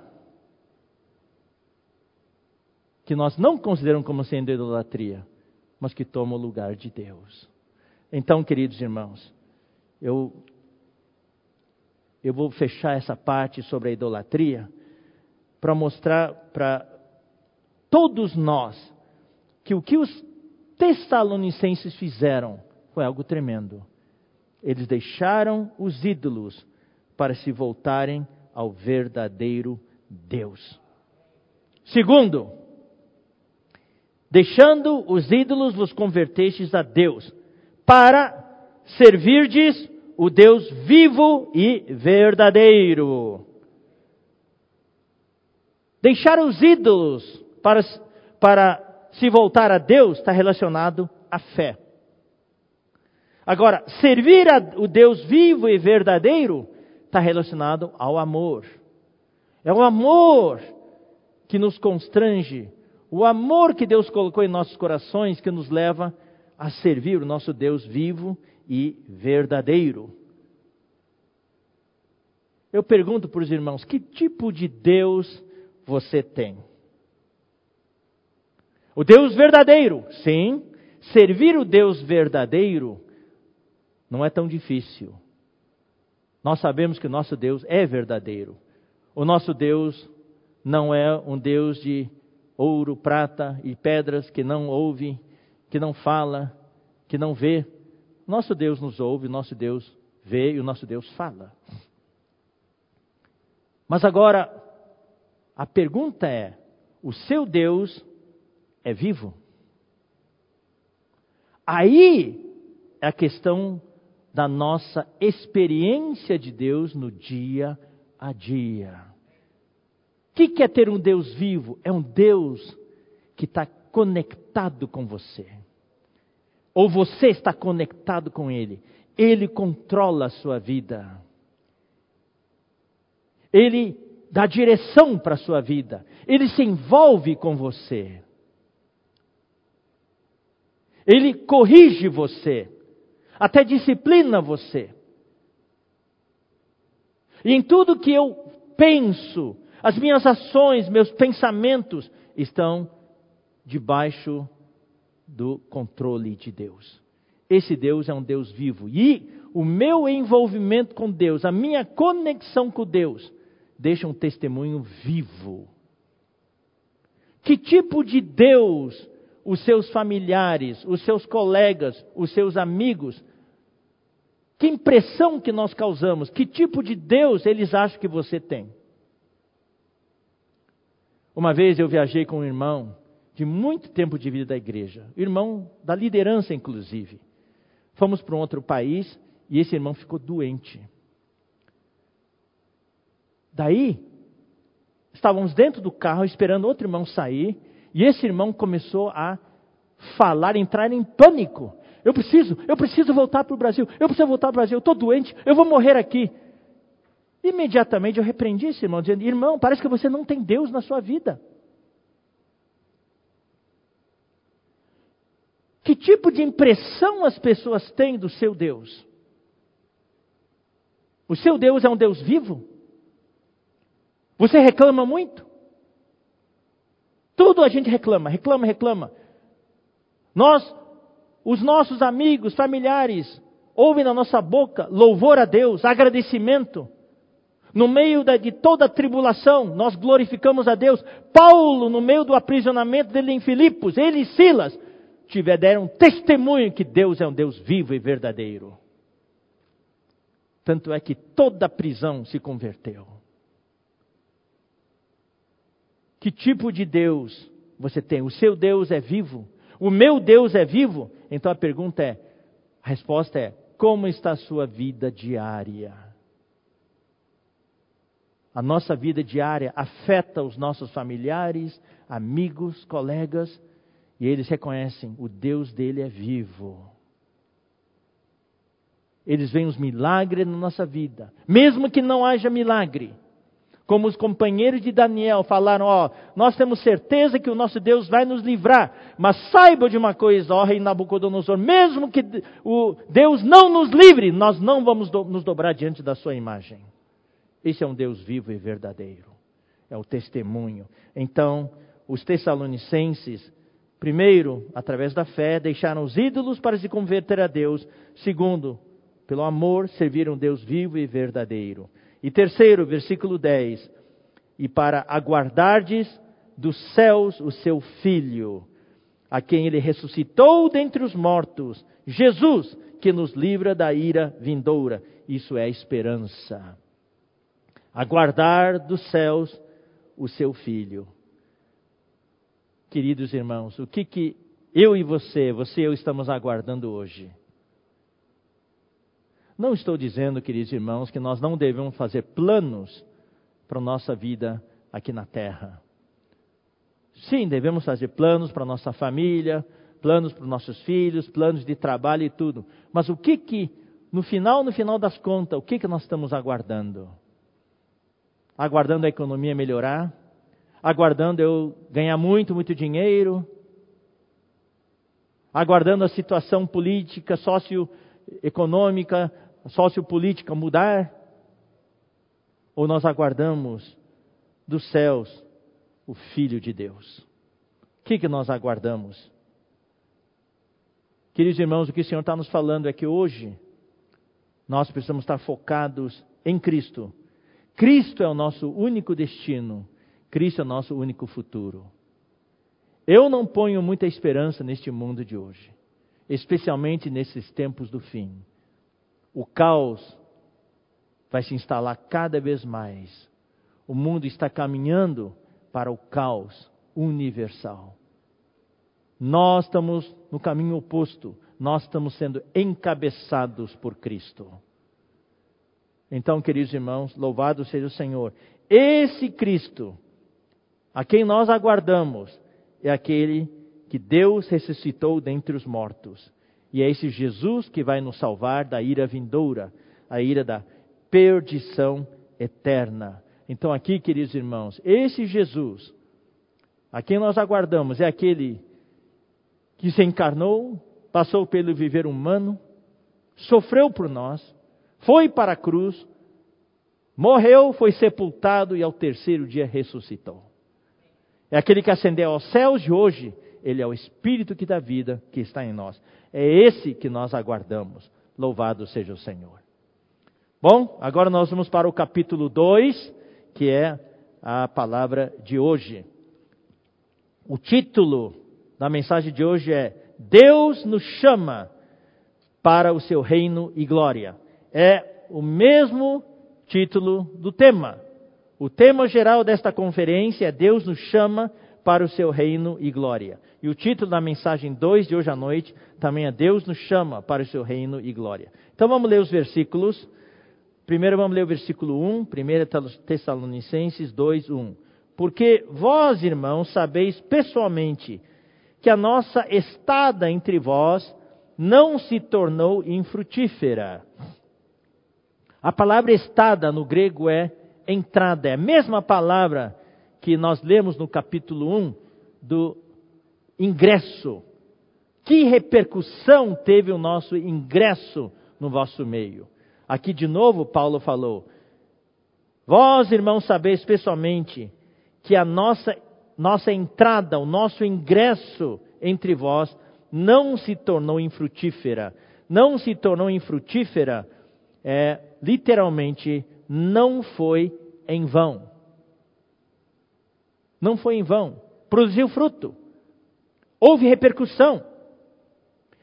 que nós não consideramos como sendo idolatria, mas que toma o lugar de Deus. Então, queridos irmãos, eu, eu vou fechar essa parte sobre a idolatria para mostrar para todos nós que o que os tessalonicenses fizeram foi algo tremendo. Eles deixaram os ídolos para se voltarem ao verdadeiro Deus. Segundo, deixando os ídolos, vos convertestes a Deus, para servirdes o Deus vivo e verdadeiro. Deixar os ídolos para, para se voltar a Deus está relacionado à fé. Agora, servir a, o Deus vivo e verdadeiro está relacionado ao amor. É o amor que nos constrange, o amor que Deus colocou em nossos corações que nos leva a servir o nosso Deus vivo e verdadeiro. Eu pergunto para os irmãos: que tipo de Deus você tem? O Deus verdadeiro, sim. Servir o Deus verdadeiro não é tão difícil. Nós sabemos que o nosso Deus é verdadeiro. O nosso Deus não é um Deus de ouro, prata e pedras que não ouve, que não fala, que não vê. Nosso Deus nos ouve, nosso Deus vê e o nosso Deus fala. Mas agora, a pergunta é: o seu Deus é vivo? Aí é a questão da nossa experiência de Deus no dia a dia. O que é ter um Deus vivo? É um Deus que está conectado com você ou você está conectado com Ele, Ele controla a sua vida. Ele dá direção para a sua vida. Ele se envolve com você. Ele corrige você. Até disciplina você. E em tudo que eu penso, as minhas ações, meus pensamentos estão debaixo do controle de Deus. Esse Deus é um Deus vivo. E o meu envolvimento com Deus, a minha conexão com Deus, deixa um testemunho vivo. Que tipo de Deus os seus familiares, os seus colegas, os seus amigos, que impressão que nós causamos? Que tipo de Deus eles acham que você tem? Uma vez eu viajei com um irmão de muito tempo de vida da igreja, irmão da liderança, inclusive. Fomos para um outro país e esse irmão ficou doente. Daí, estávamos dentro do carro esperando outro irmão sair e esse irmão começou a falar, entrar em pânico. Eu preciso, eu preciso voltar para o Brasil, eu preciso voltar para o Brasil, eu estou doente, eu vou morrer aqui. Imediatamente eu repreendi esse irmão, dizendo: Irmão, parece que você não tem Deus na sua vida. Que tipo de impressão as pessoas têm do seu Deus? O seu Deus é um Deus vivo? Você reclama muito? Tudo a gente reclama, reclama, reclama. Nós, os nossos amigos, familiares, ouvem na nossa boca louvor a Deus, agradecimento. No meio de toda a tribulação, nós glorificamos a Deus. Paulo, no meio do aprisionamento dele em Filipos, ele e Silas, tiveram testemunho que Deus é um Deus vivo e verdadeiro. Tanto é que toda a prisão se converteu. Que tipo de Deus você tem? O seu Deus é vivo? O meu Deus é vivo? Então a pergunta é: a resposta é: como está a sua vida diária? A nossa vida diária afeta os nossos familiares, amigos, colegas, e eles reconhecem: o Deus dele é vivo. Eles veem os milagres na nossa vida, mesmo que não haja milagre. Como os companheiros de Daniel falaram: Ó, nós temos certeza que o nosso Deus vai nos livrar, mas saiba de uma coisa, ó Rei Nabucodonosor, mesmo que o Deus não nos livre, nós não vamos do, nos dobrar diante da sua imagem. Esse é um Deus vivo e verdadeiro. É o testemunho. Então, os Tessalonicenses, primeiro, através da fé, deixaram os ídolos para se converter a Deus. Segundo, pelo amor, serviram Deus vivo e verdadeiro. E terceiro, versículo 10: E para aguardardes dos céus o seu Filho, a quem ele ressuscitou dentre os mortos, Jesus, que nos livra da ira vindoura. Isso é esperança aguardar dos céus o seu filho. Queridos irmãos, o que que eu e você, você e eu estamos aguardando hoje? Não estou dizendo, queridos irmãos, que nós não devemos fazer planos para a nossa vida aqui na terra. Sim, devemos fazer planos para a nossa família, planos para os nossos filhos, planos de trabalho e tudo. Mas o que que, no final, no final das contas, o que que nós estamos aguardando? aguardando a economia melhorar, aguardando eu ganhar muito, muito dinheiro, aguardando a situação política, socioeconômica, sociopolítica mudar? Ou nós aguardamos dos céus o Filho de Deus? O que, que nós aguardamos? Queridos irmãos, o que o Senhor está nos falando é que hoje nós precisamos estar focados em Cristo Cristo é o nosso único destino, Cristo é o nosso único futuro. Eu não ponho muita esperança neste mundo de hoje, especialmente nesses tempos do fim. O caos vai se instalar cada vez mais. O mundo está caminhando para o caos universal. Nós estamos no caminho oposto, nós estamos sendo encabeçados por Cristo. Então, queridos irmãos, louvado seja o Senhor. Esse Cristo, a quem nós aguardamos, é aquele que Deus ressuscitou dentre os mortos. E é esse Jesus que vai nos salvar da ira vindoura, a ira da perdição eterna. Então, aqui, queridos irmãos, esse Jesus, a quem nós aguardamos, é aquele que se encarnou, passou pelo viver humano, sofreu por nós, foi para a cruz, morreu, foi sepultado e ao terceiro dia ressuscitou. É aquele que ascendeu aos céus de hoje, ele é o Espírito que dá vida que está em nós. É esse que nós aguardamos. Louvado seja o Senhor. Bom, agora nós vamos para o capítulo 2, que é a palavra de hoje. O título da mensagem de hoje é Deus nos chama para o seu reino e glória é o mesmo título do tema. O tema geral desta conferência é Deus nos chama para o seu reino e glória. E o título da mensagem 2 de hoje à noite também é Deus nos chama para o seu reino e glória. Então vamos ler os versículos. Primeiro vamos ler o versículo 1, 1 Tessalonicenses 2, 1. Porque vós, irmãos, sabeis pessoalmente que a nossa estada entre vós não se tornou infrutífera. A palavra estada no grego é entrada, é a mesma palavra que nós lemos no capítulo 1 do ingresso. Que repercussão teve o nosso ingresso no vosso meio? Aqui de novo Paulo falou: Vós, irmãos, sabeis pessoalmente que a nossa, nossa entrada, o nosso ingresso entre vós não se tornou infrutífera. Não se tornou infrutífera, é, literalmente, não foi em vão. Não foi em vão. Produziu fruto. Houve repercussão.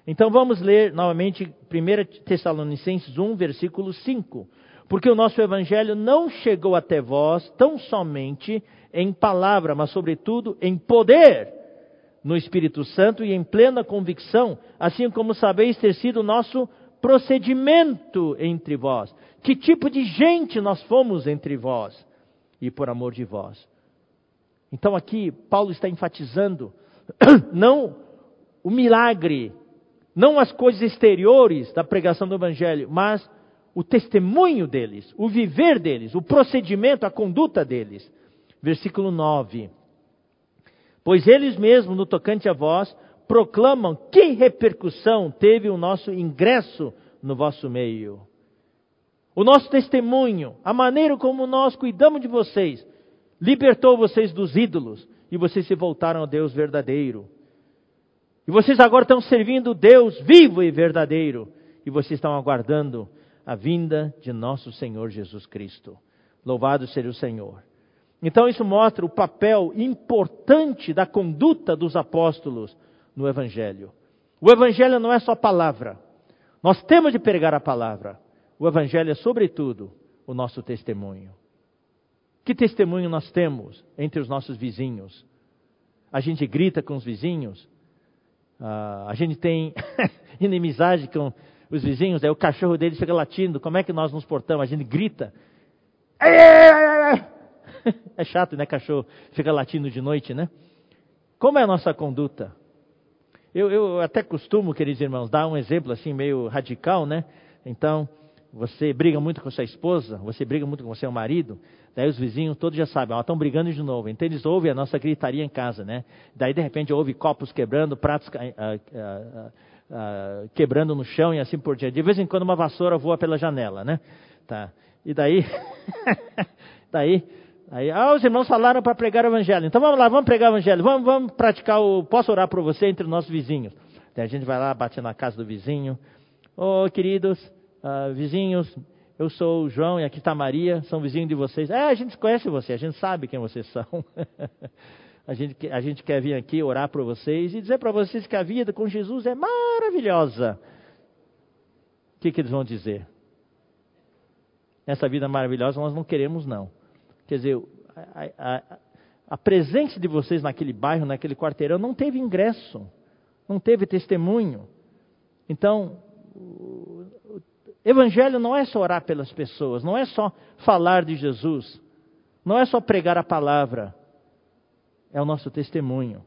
Então vamos ler novamente 1 Tessalonicenses 1, versículo 5. Porque o nosso evangelho não chegou até vós tão somente em palavra, mas sobretudo em poder no Espírito Santo e em plena convicção, assim como sabeis ter sido o nosso procedimento entre vós. Que tipo de gente nós fomos entre vós e por amor de vós. Então aqui Paulo está enfatizando não o milagre, não as coisas exteriores da pregação do evangelho, mas o testemunho deles, o viver deles, o procedimento, a conduta deles. Versículo 9. Pois eles mesmos, no tocante a vós, proclamam que repercussão teve o nosso ingresso no vosso meio. O nosso testemunho, a maneira como nós cuidamos de vocês, libertou vocês dos ídolos e vocês se voltaram ao Deus verdadeiro. E vocês agora estão servindo Deus vivo e verdadeiro. E vocês estão aguardando a vinda de nosso Senhor Jesus Cristo. Louvado seja o Senhor. Então isso mostra o papel importante da conduta dos apóstolos no Evangelho. O Evangelho não é só palavra. Nós temos de pregar a palavra. O Evangelho é, sobretudo, o nosso testemunho. Que testemunho nós temos entre os nossos vizinhos? A gente grita com os vizinhos? Uh, a gente tem inimizade com os vizinhos? Aí o cachorro deles fica latindo. Como é que nós nos portamos? A gente grita. É chato, né, cachorro? Fica latindo de noite, né? Como é a nossa conduta? Eu, eu até costumo, queridos irmãos, dar um exemplo assim meio radical, né? Então, você briga muito com sua esposa, você briga muito com seu marido, daí os vizinhos todos já sabem, estão brigando de novo. Então eles ouvem a nossa gritaria em casa, né? Daí de repente ouve copos quebrando, pratos ah, ah, ah, quebrando no chão e assim por diante. De vez em quando uma vassoura voa pela janela, né? Tá. E daí, daí Aí, ah, os irmãos falaram para pregar o evangelho. Então vamos lá, vamos pregar o evangelho. Vamos, vamos praticar o. Posso orar por você entre os nossos vizinhos? Daí a gente vai lá, bate na casa do vizinho. Ô, oh, queridos uh, vizinhos, eu sou o João e aqui está a Maria, são vizinhos de vocês. É, a gente conhece você, a gente sabe quem vocês são. a, gente, a gente quer vir aqui orar por vocês e dizer para vocês que a vida com Jesus é maravilhosa. O que, que eles vão dizer? Essa vida maravilhosa nós não queremos, não. Quer dizer, a, a, a presença de vocês naquele bairro, naquele quarteirão, não teve ingresso, não teve testemunho. Então, evangelho não é só orar pelas pessoas, não é só falar de Jesus, não é só pregar a palavra, é o nosso testemunho.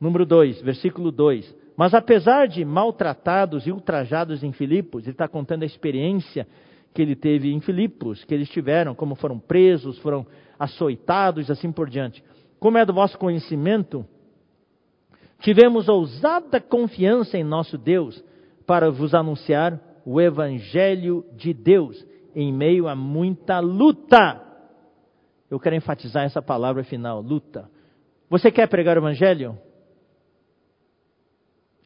Número 2, versículo 2. Mas apesar de maltratados e ultrajados em Filipos, ele está contando a experiência que ele teve em Filipos, que eles tiveram, como foram presos, foram açoitados assim por diante. Como é do vosso conhecimento, tivemos ousada confiança em nosso Deus para vos anunciar o Evangelho de Deus em meio a muita luta. Eu quero enfatizar essa palavra final, luta. Você quer pregar o Evangelho?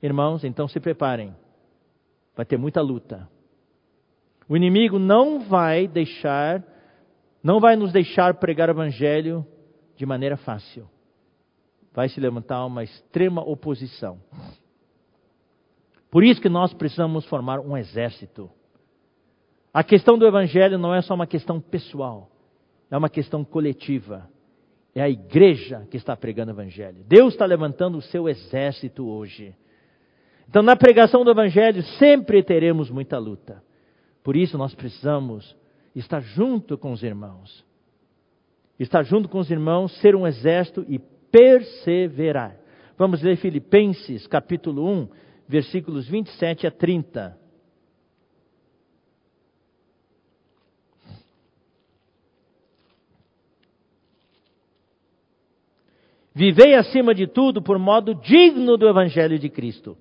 Irmãos, então se preparem. Vai ter muita luta. O inimigo não vai deixar, não vai nos deixar pregar o evangelho de maneira fácil. Vai se levantar uma extrema oposição. Por isso que nós precisamos formar um exército. A questão do evangelho não é só uma questão pessoal. é uma questão coletiva. É a igreja que está pregando o Evangelho. Deus está levantando o seu exército hoje. Então, na pregação do Evangelho, sempre teremos muita luta. Por isso, nós precisamos estar junto com os irmãos. Estar junto com os irmãos, ser um exército e perseverar. Vamos ler Filipenses, capítulo 1, versículos 27 a 30. Vivei acima de tudo por modo digno do Evangelho de Cristo,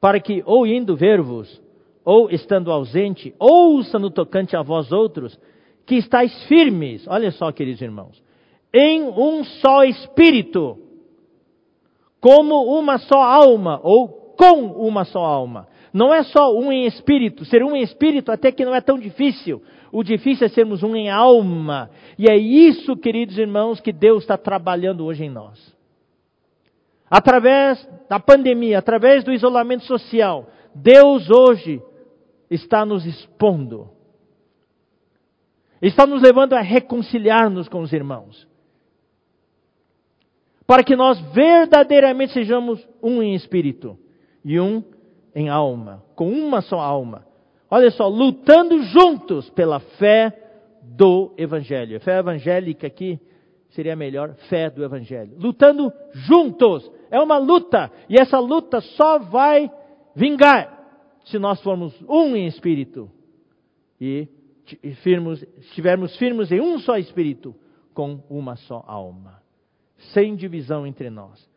para que, ou indo ver-vos, ou estando ausente, ouça no tocante a vós outros, que estáis firmes, olha só, queridos irmãos, em um só espírito, como uma só alma, ou com uma só alma. Não é só um em espírito, ser um em espírito até que não é tão difícil. O difícil é sermos um em alma. E é isso, queridos irmãos, que Deus está trabalhando hoje em nós. Através da pandemia, através do isolamento social, Deus hoje está nos expondo. Está nos levando a reconciliar-nos com os irmãos. Para que nós verdadeiramente sejamos um em espírito e um em alma, com uma só alma. Olha só, lutando juntos pela fé do Evangelho. Fé evangélica aqui seria melhor fé do Evangelho. Lutando juntos. É uma luta. E essa luta só vai vingar se nós formos um em espírito e firmos, estivermos firmes em um só espírito, com uma só alma. Sem divisão entre nós.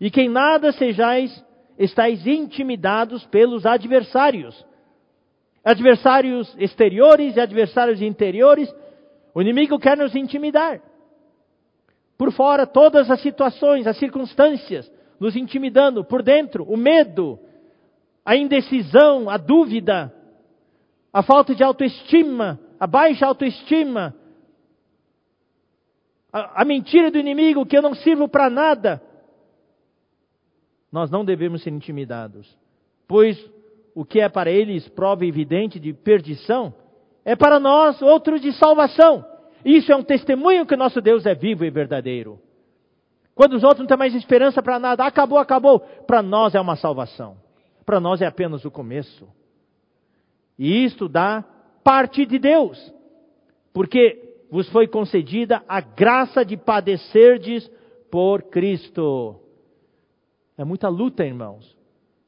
E que em nada sejais, estáis intimidados pelos adversários adversários exteriores e adversários interiores. O inimigo quer nos intimidar. Por fora, todas as situações, as circunstâncias, nos intimidando. Por dentro, o medo, a indecisão, a dúvida, a falta de autoestima, a baixa autoestima, a, a mentira do inimigo que eu não sirvo para nada. Nós não devemos ser intimidados, pois o que é para eles prova evidente de perdição, é para nós outro de salvação. Isso é um testemunho que nosso Deus é vivo e verdadeiro. Quando os outros não têm mais esperança para nada, acabou, acabou. Para nós é uma salvação. Para nós é apenas o começo. E isto dá parte de Deus. Porque vos foi concedida a graça de padecerdes por Cristo. É muita luta, irmãos.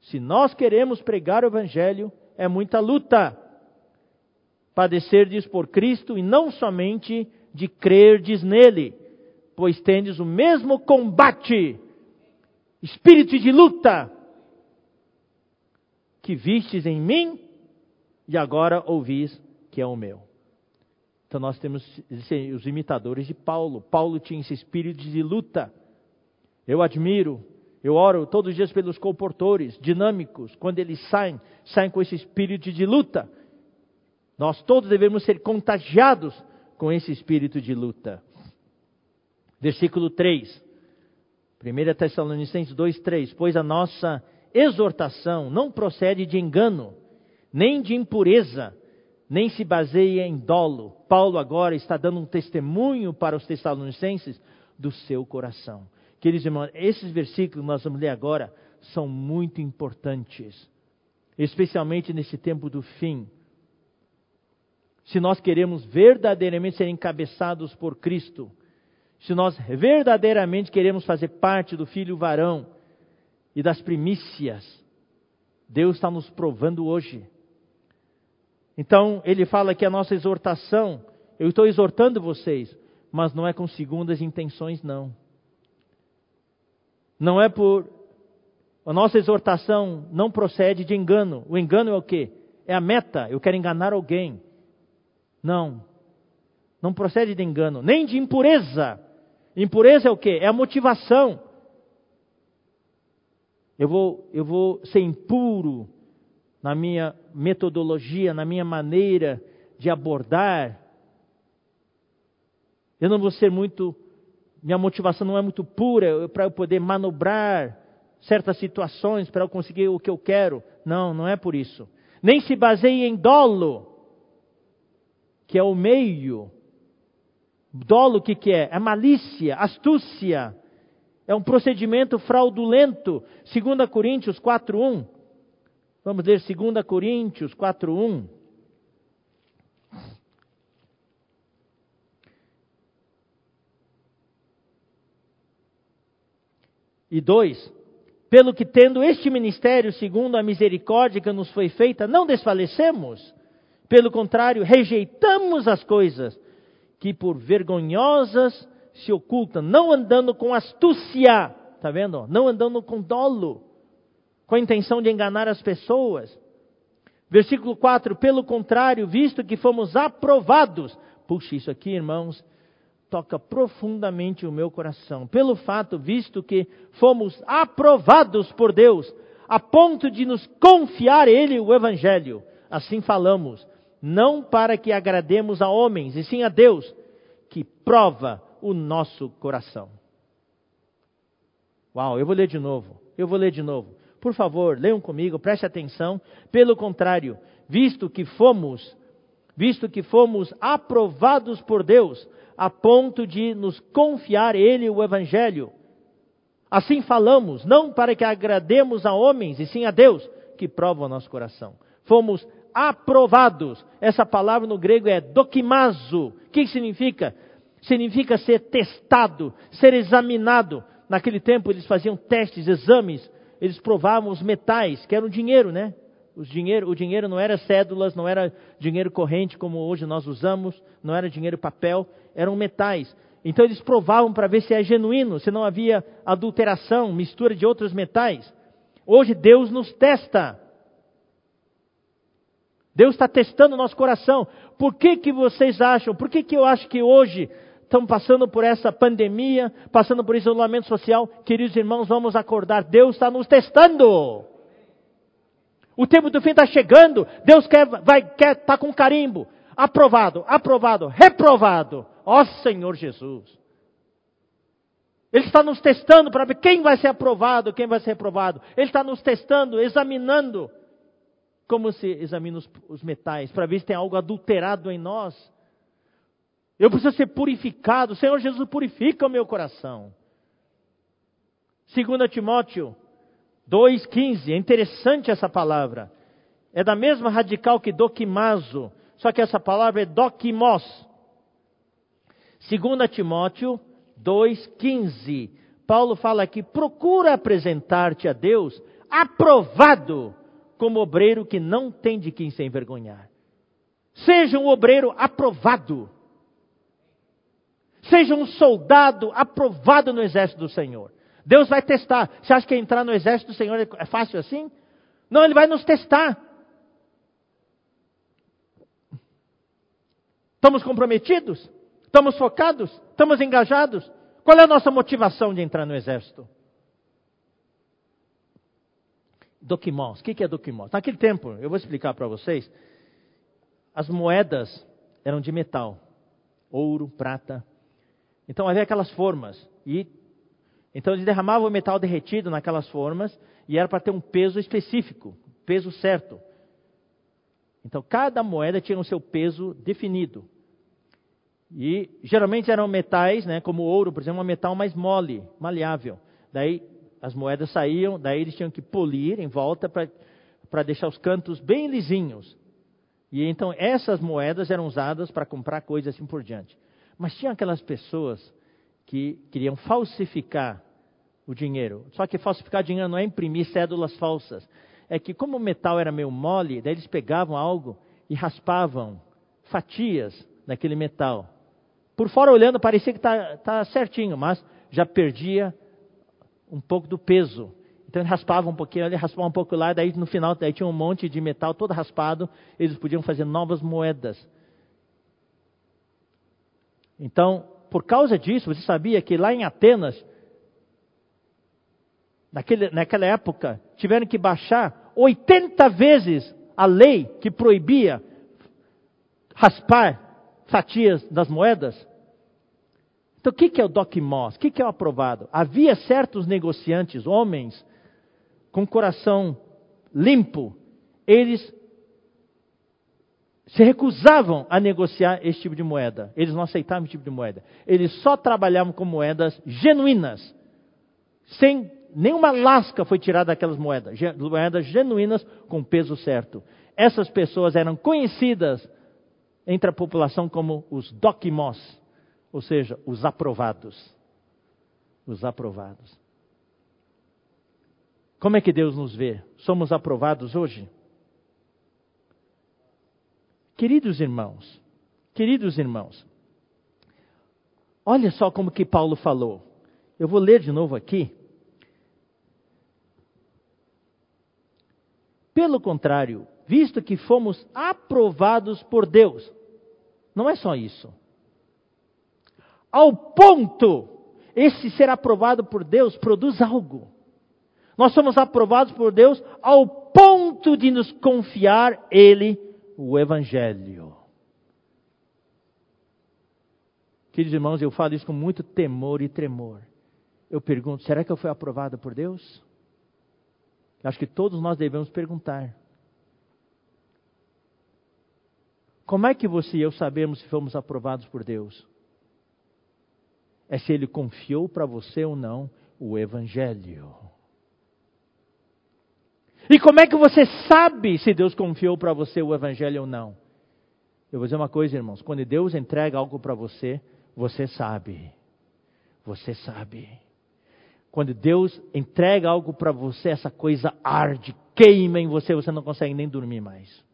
Se nós queremos pregar o Evangelho, é muita luta. Padecerdes por Cristo e não somente de crerdes nele, pois tendes o mesmo combate, espírito de luta, que vistes em mim e agora ouvis que é o meu. Então nós temos os imitadores de Paulo. Paulo tinha esse espírito de luta. Eu admiro eu oro todos os dias pelos comportores dinâmicos, quando eles saem, saem com esse espírito de luta. Nós todos devemos ser contagiados com esse espírito de luta. Versículo 3. 1 Tessalonicenses 2, 3. Pois a nossa exortação não procede de engano, nem de impureza, nem se baseia em dolo. Paulo agora está dando um testemunho para os Tessalonicenses do seu coração. Queridos irmãos, esses versículos que nós vamos ler agora são muito importantes, especialmente nesse tempo do fim. Se nós queremos verdadeiramente ser encabeçados por Cristo, se nós verdadeiramente queremos fazer parte do filho varão e das primícias, Deus está nos provando hoje. Então, ele fala que a nossa exortação, eu estou exortando vocês, mas não é com segundas intenções, não. Não é por. A nossa exortação não procede de engano. O engano é o quê? É a meta. Eu quero enganar alguém. Não. Não procede de engano. Nem de impureza. Impureza é o quê? É a motivação. Eu vou, eu vou ser impuro na minha metodologia, na minha maneira de abordar. Eu não vou ser muito minha motivação não é muito pura para eu poder manobrar certas situações para eu conseguir o que eu quero. Não, não é por isso. Nem se baseie em dolo, que é o meio Dolo o que, que é? É malícia, astúcia. É um procedimento fraudulento. 2 Coríntios 4.1. Vamos ler 2 Coríntios 4.1. E 2. Pelo que tendo este ministério, segundo a misericórdia que nos foi feita, não desfalecemos. Pelo contrário, rejeitamos as coisas que por vergonhosas se ocultam, não andando com astúcia, tá vendo? Não andando com dolo, com a intenção de enganar as pessoas. Versículo 4: Pelo contrário, visto que fomos aprovados, puxa, isso aqui, irmãos, toca profundamente o meu coração. Pelo fato, visto que fomos aprovados por Deus, a ponto de nos confiar Ele o Evangelho. Assim falamos, não para que agrademos a homens, e sim a Deus, que prova o nosso coração. Uau, eu vou ler de novo. Eu vou ler de novo. Por favor, leiam comigo, preste atenção. Pelo contrário, visto que fomos, visto que fomos aprovados por Deus, a ponto de nos confiar Ele o Evangelho. Assim falamos, não para que agrademos a homens, e sim a Deus, que prova o nosso coração. Fomos aprovados. Essa palavra no grego é dokimazo. O que significa? significa ser testado, ser examinado. Naquele tempo eles faziam testes, exames, eles provavam os metais, que eram dinheiro, né? Dinheiro, o dinheiro não era cédulas, não era dinheiro corrente como hoje nós usamos, não era dinheiro papel, eram metais. Então eles provavam para ver se é genuíno, se não havia adulteração, mistura de outros metais. Hoje Deus nos testa. Deus está testando o nosso coração. Por que, que vocês acham? Por que, que eu acho que hoje estamos passando por essa pandemia, passando por isolamento social, queridos irmãos, vamos acordar. Deus está nos testando. O tempo do fim está chegando. Deus quer, vai, quer, está com carimbo. Aprovado, aprovado, reprovado. Ó Senhor Jesus. Ele está nos testando para ver quem vai ser aprovado, quem vai ser reprovado. Ele está nos testando, examinando. Como se examina os, os metais, para ver se tem algo adulterado em nós. Eu preciso ser purificado. Senhor Jesus purifica o meu coração. 2 Timóteo 2,15. É interessante essa palavra. É da mesma radical que doquimazo. Só que essa palavra é dokimos. 2 Timóteo 2,15. Paulo fala aqui: procura apresentar-te a Deus aprovado como obreiro que não tem de quem se envergonhar. Seja um obreiro aprovado. Seja um soldado aprovado no exército do Senhor. Deus vai testar. Você acha que entrar no exército do Senhor é fácil assim? Não, Ele vai nos testar. Estamos comprometidos? Estamos focados? Estamos engajados? Qual é a nossa motivação de entrar no exército? Doquimós. O que é doquimós? Naquele tempo, eu vou explicar para vocês, as moedas eram de metal. Ouro, prata, então havia aquelas formas. E então eles derramavam o metal derretido naquelas formas e era para ter um peso específico, peso certo. Então cada moeda tinha o seu peso definido. E geralmente eram metais, né, como ouro, por exemplo, um metal mais mole, maleável. Daí as moedas saíam, daí eles tinham que polir em volta para deixar os cantos bem lisinhos. E então essas moedas eram usadas para comprar coisas assim por diante. Mas tinha aquelas pessoas que queriam falsificar o dinheiro. Só que falsificar dinheiro não é imprimir cédulas falsas. É que como o metal era meio mole, daí eles pegavam algo e raspavam fatias daquele metal. Por fora olhando parecia que está tá certinho, mas já perdia um pouco do peso. Então ele raspava um pouquinho, ele raspava um pouco lá, daí no final daí tinha um monte de metal todo raspado, eles podiam fazer novas moedas. Então, por causa disso, você sabia que lá em Atenas, naquele, naquela época, tiveram que baixar 80 vezes a lei que proibia raspar fatias das moedas? Então, o que é o docimós? O que é o aprovado? Havia certos negociantes, homens, com coração limpo, eles se recusavam a negociar esse tipo de moeda. Eles não aceitavam esse tipo de moeda. Eles só trabalhavam com moedas genuínas, sem nenhuma lasca foi tirada daquelas moedas, moedas genuínas com peso certo. Essas pessoas eram conhecidas entre a população como os dokimos, ou seja, os aprovados. Os aprovados. Como é que Deus nos vê? Somos aprovados hoje? Queridos irmãos, queridos irmãos, olha só como que Paulo falou. Eu vou ler de novo aqui. Pelo contrário, visto que fomos aprovados por Deus, não é só isso. Ao ponto, esse ser aprovado por Deus produz algo. Nós somos aprovados por Deus ao ponto de nos confiar Ele o Evangelho. Queridos irmãos, eu falo isso com muito temor e tremor. Eu pergunto: será que eu fui aprovado por Deus? Acho que todos nós devemos perguntar. Como é que você e eu sabemos se fomos aprovados por Deus? É se Ele confiou para você ou não o Evangelho. E como é que você sabe se Deus confiou para você o evangelho ou não? Eu vou dizer uma coisa, irmãos: quando Deus entrega algo para você, você sabe. Você sabe. Quando Deus entrega algo para você, essa coisa arde, queima em você, você não consegue nem dormir mais.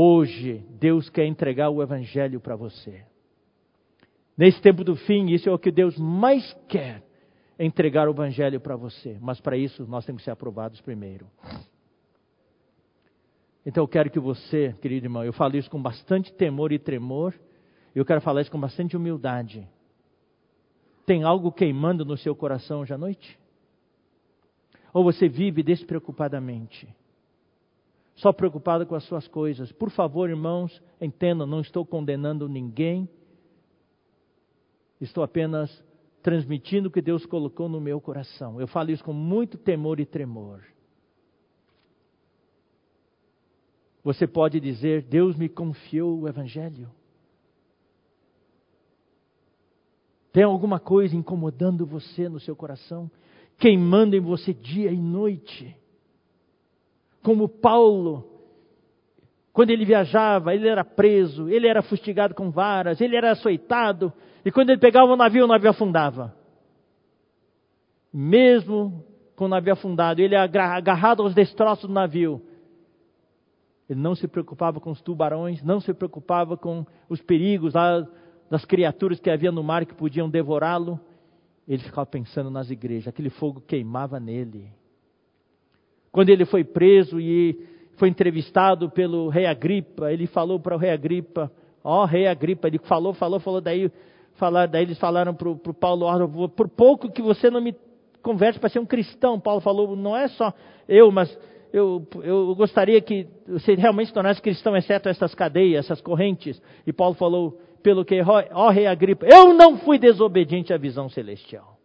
Hoje, Deus quer entregar o Evangelho para você. Nesse tempo do fim, isso é o que Deus mais quer entregar o Evangelho para você. Mas para isso, nós temos que ser aprovados primeiro. Então eu quero que você, querido irmão, eu falo isso com bastante temor e tremor, eu quero falar isso com bastante humildade. Tem algo queimando no seu coração hoje à noite? Ou você vive despreocupadamente? Só preocupado com as suas coisas. Por favor, irmãos, entendam, não estou condenando ninguém. Estou apenas transmitindo o que Deus colocou no meu coração. Eu falo isso com muito temor e tremor. Você pode dizer: Deus me confiou o Evangelho. Tem alguma coisa incomodando você no seu coração, queimando em você dia e noite? Como Paulo, quando ele viajava, ele era preso, ele era fustigado com varas, ele era açoitado, e quando ele pegava o navio, o navio afundava. Mesmo com o navio afundado, ele agarrado aos destroços do navio, ele não se preocupava com os tubarões, não se preocupava com os perigos lá das criaturas que havia no mar que podiam devorá-lo. Ele ficava pensando nas igrejas, aquele fogo queimava nele. Quando ele foi preso e foi entrevistado pelo rei Agripa, ele falou para o rei Agripa, ó oh, rei Agripa, ele falou, falou, falou, daí falar, daí eles falaram para o Paulo, por pouco que você não me converte para ser um cristão. Paulo falou, não é só eu, mas eu, eu gostaria que você realmente se tornasse cristão, exceto essas cadeias, essas correntes. E Paulo falou, pelo que, ó rei Agripa, eu não fui desobediente à visão celestial.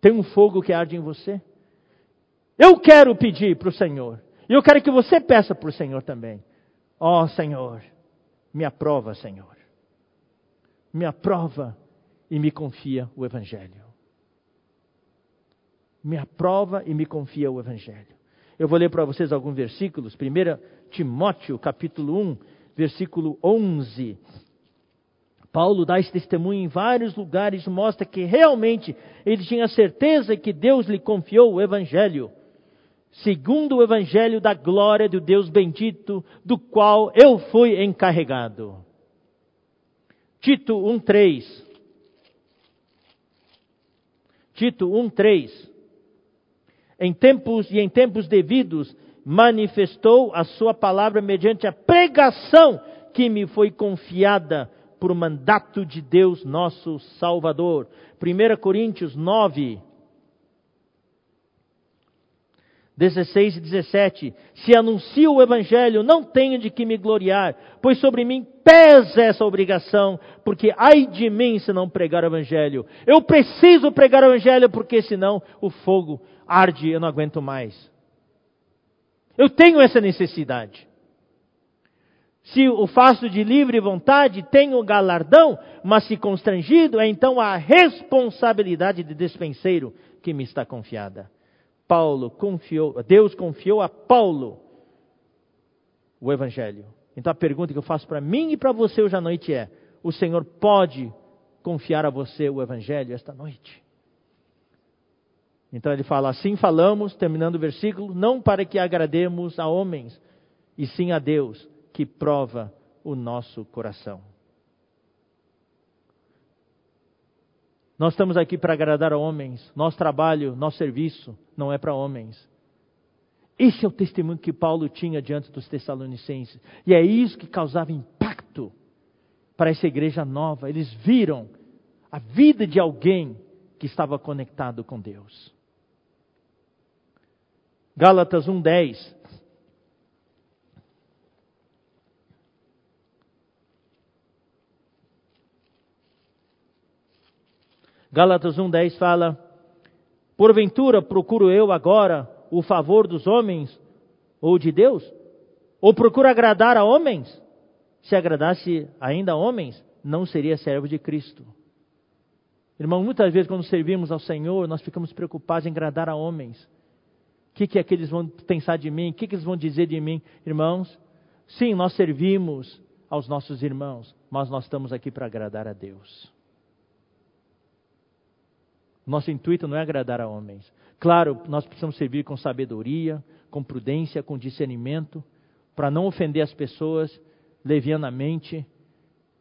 Tem um fogo que arde em você? Eu quero pedir para o Senhor. E eu quero que você peça para o Senhor também. Ó oh, Senhor, me aprova, Senhor. Me aprova e me confia o Evangelho. Me aprova e me confia o Evangelho. Eu vou ler para vocês alguns versículos. 1 Timóteo, capítulo 1, versículo 11. Paulo dá esse testemunho em vários lugares, mostra que realmente ele tinha certeza que Deus lhe confiou o Evangelho segundo o evangelho da glória do Deus bendito, do qual eu fui encarregado. Tito 1:3. Tito 1:3. Em tempos e em tempos devidos manifestou a sua palavra mediante a pregação que me foi confiada por mandato de Deus nosso Salvador. 1 Coríntios 9, 16 e 17. Se anuncio o Evangelho, não tenho de que me gloriar, pois sobre mim pesa essa obrigação, porque ai de mim se não pregar o Evangelho. Eu preciso pregar o Evangelho, porque senão o fogo arde eu não aguento mais. Eu tenho essa necessidade. Se o faço de livre vontade, tenho galardão, mas se constrangido, é então a responsabilidade de despenseiro que me está confiada. Paulo confiou, Deus confiou a Paulo o Evangelho. Então a pergunta que eu faço para mim e para você hoje à noite é: o Senhor pode confiar a você o Evangelho esta noite? Então ele fala: assim falamos, terminando o versículo, não para que agrademos a homens, e sim a Deus, que prova o nosso coração. Nós estamos aqui para agradar a homens. Nosso trabalho, nosso serviço não é para homens. Esse é o testemunho que Paulo tinha diante dos Tessalonicenses. E é isso que causava impacto para essa igreja nova. Eles viram a vida de alguém que estava conectado com Deus. Gálatas 1:10 Gálatas 1,10 fala: Porventura procuro eu agora o favor dos homens ou de Deus? Ou procuro agradar a homens? Se agradasse ainda a homens, não seria servo de Cristo. Irmão, muitas vezes quando servimos ao Senhor, nós ficamos preocupados em agradar a homens. O que, que é que eles vão pensar de mim? O que, que eles vão dizer de mim? Irmãos, sim, nós servimos aos nossos irmãos, mas nós estamos aqui para agradar a Deus. Nosso intuito não é agradar a homens. Claro, nós precisamos servir com sabedoria, com prudência, com discernimento, para não ofender as pessoas levianamente,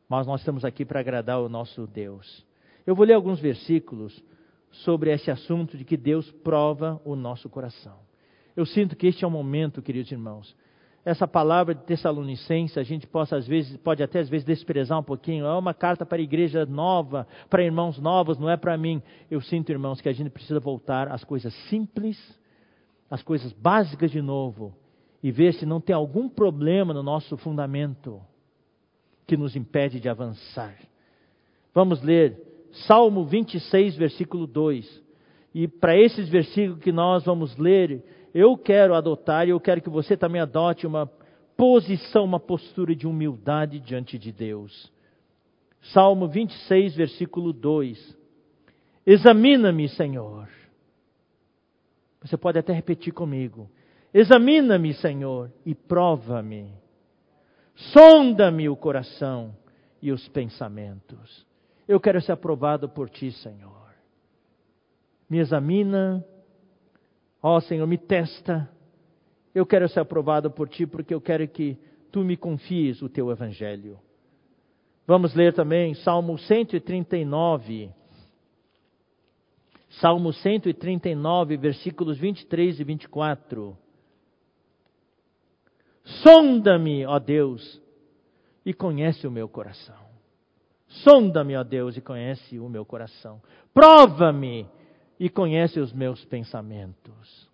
mas nós estamos aqui para agradar o nosso Deus. Eu vou ler alguns versículos sobre esse assunto de que Deus prova o nosso coração. Eu sinto que este é o momento, queridos irmãos, essa palavra de Tessalonicense, a gente possa, às vezes, pode até às vezes desprezar um pouquinho. É uma carta para a igreja nova, para irmãos novos, não é para mim. Eu sinto, irmãos, que a gente precisa voltar às coisas simples, às coisas básicas de novo, e ver se não tem algum problema no nosso fundamento que nos impede de avançar. Vamos ler Salmo 26, versículo 2. E para esses versículos que nós vamos ler, eu quero adotar e eu quero que você também adote uma posição, uma postura de humildade diante de Deus. Salmo 26, versículo 2. Examina-me, Senhor. Você pode até repetir comigo. Examina-me, Senhor, e prova-me. Sonda-me o coração e os pensamentos. Eu quero ser aprovado por ti, Senhor. Me examina Ó oh, Senhor, me testa. Eu quero ser aprovado por ti porque eu quero que tu me confies o teu evangelho. Vamos ler também Salmo 139. Salmo 139, versículos 23 e 24. Sonda-me, ó Deus, e conhece o meu coração. Sonda-me, ó Deus, e conhece o meu coração. Prova-me e conhece os meus pensamentos.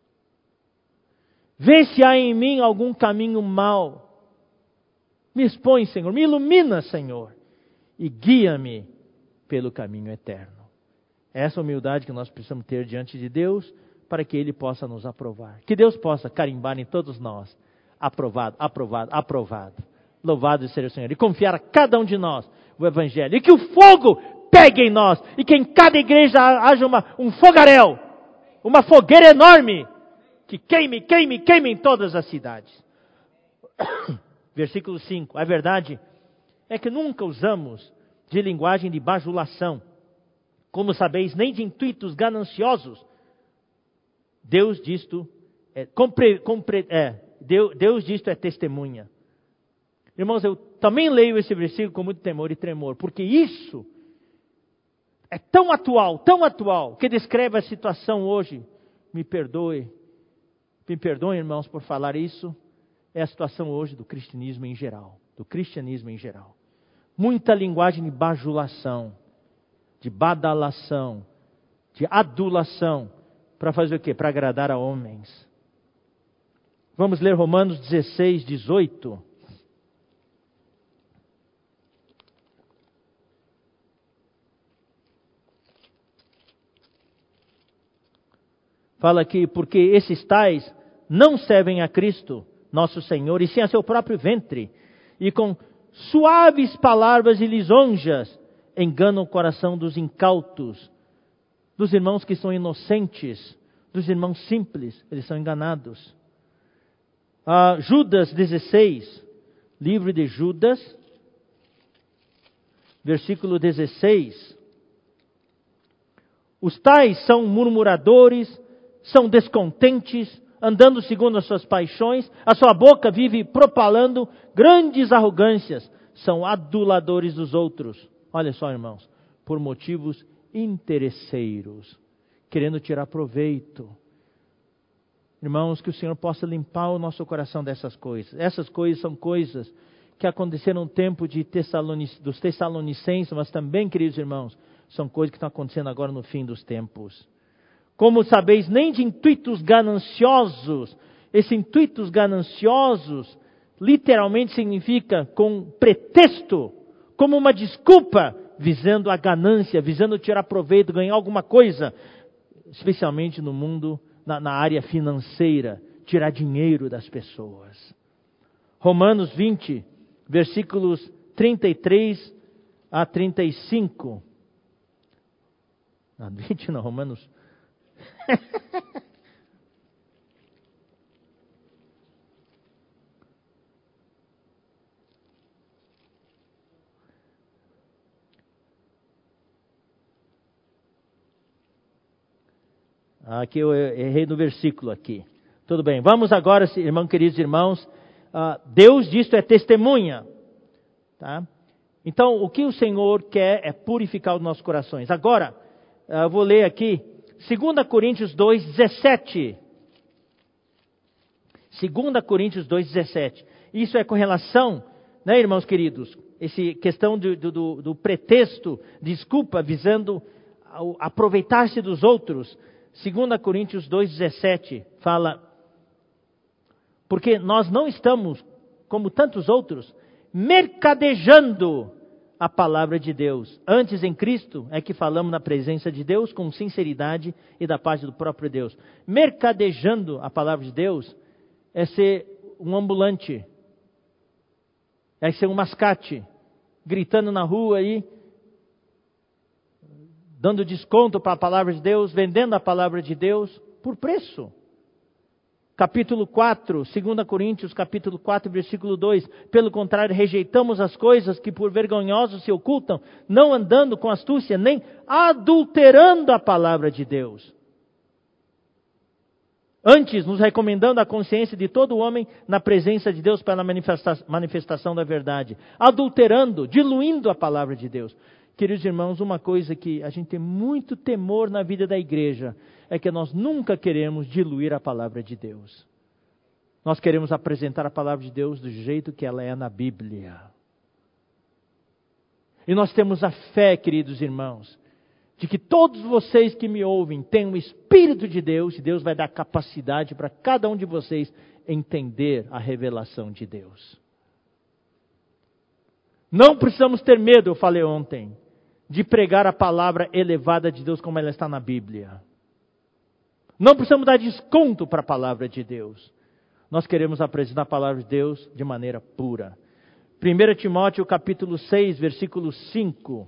Vê se há em mim algum caminho mau. Me expõe, Senhor, me ilumina, Senhor, e guia-me pelo caminho eterno. Essa humildade que nós precisamos ter diante de Deus para que Ele possa nos aprovar. Que Deus possa carimbar em todos nós. Aprovado, aprovado, aprovado. Louvado seja o Senhor. E confiar a cada um de nós o Evangelho. E que o fogo pegue em nós e que em cada igreja haja uma, um fogaréu, uma fogueira enorme que queime, queime, queime em todas as cidades. Versículo 5. A verdade é que nunca usamos de linguagem de bajulação, como sabeis, nem de intuitos gananciosos. Deus disto é, compre, compre, é, Deus, Deus disto é testemunha. Irmãos, eu também leio esse versículo com muito temor e tremor, porque isso é tão atual, tão atual, que descreve a situação hoje. Me perdoe, me perdoem, irmãos, por falar isso. É a situação hoje do cristianismo em geral, do cristianismo em geral. Muita linguagem de bajulação, de badalação, de adulação, para fazer o quê? Para agradar a homens. Vamos ler Romanos 16, 18. Fala aqui, porque esses tais não servem a Cristo, nosso Senhor, e sim a seu próprio ventre, e com suaves palavras e lisonjas enganam o coração dos incautos, dos irmãos que são inocentes, dos irmãos simples, eles são enganados. Ah, Judas 16, livro de Judas, versículo 16. Os tais são murmuradores, são descontentes, andando segundo as suas paixões, a sua boca vive propalando grandes arrogâncias, são aduladores dos outros. Olha só, irmãos, por motivos interesseiros, querendo tirar proveito. Irmãos, que o Senhor possa limpar o nosso coração dessas coisas. Essas coisas são coisas que aconteceram no tempo de Tessalonic, dos Tessalonicenses, mas também, queridos irmãos, são coisas que estão acontecendo agora no fim dos tempos. Como sabeis, nem de intuitos gananciosos. Esses intuitos gananciosos literalmente significa com pretexto, como uma desculpa, visando a ganância, visando tirar proveito, ganhar alguma coisa, especialmente no mundo, na, na área financeira, tirar dinheiro das pessoas. Romanos 20, versículos 33 a 35. Não, 20 não, Romanos Aqui eu errei no versículo aqui. Tudo bem. Vamos agora, irmãos queridos irmãos. Uh, Deus disto é testemunha. Tá? Então, o que o Senhor quer é purificar os nossos corações. Agora, uh, eu vou ler aqui 2 Coríntios 2, 17. 2 Coríntios 2, 17. Isso é com relação, né, irmãos queridos? Essa questão do, do, do pretexto, desculpa, visando aproveitar-se dos outros. 2 Coríntios 2, 17 fala: Porque nós não estamos, como tantos outros, mercadejando a palavra de Deus. Antes em Cristo é que falamos na presença de Deus com sinceridade e da parte do próprio Deus. Mercadejando a palavra de Deus é ser um ambulante, é ser um mascate, gritando na rua aí, dando desconto para a palavra de Deus, vendendo a palavra de Deus por preço capítulo 4, 2 Coríntios, capítulo 4, versículo 2. Pelo contrário, rejeitamos as coisas que por vergonhosos se ocultam, não andando com astúcia, nem adulterando a palavra de Deus. Antes, nos recomendando a consciência de todo homem na presença de Deus para a manifestação da verdade. Adulterando, diluindo a palavra de Deus. Queridos irmãos, uma coisa que a gente tem muito temor na vida da igreja é que nós nunca queremos diluir a palavra de Deus. Nós queremos apresentar a palavra de Deus do jeito que ela é na Bíblia. E nós temos a fé, queridos irmãos, de que todos vocês que me ouvem têm o Espírito de Deus e Deus vai dar capacidade para cada um de vocês entender a revelação de Deus. Não precisamos ter medo, eu falei ontem de pregar a palavra elevada de Deus como ela está na Bíblia. Não precisamos dar desconto para a palavra de Deus. Nós queremos apresentar a palavra de Deus de maneira pura. 1 Timóteo capítulo 6, versículo 5.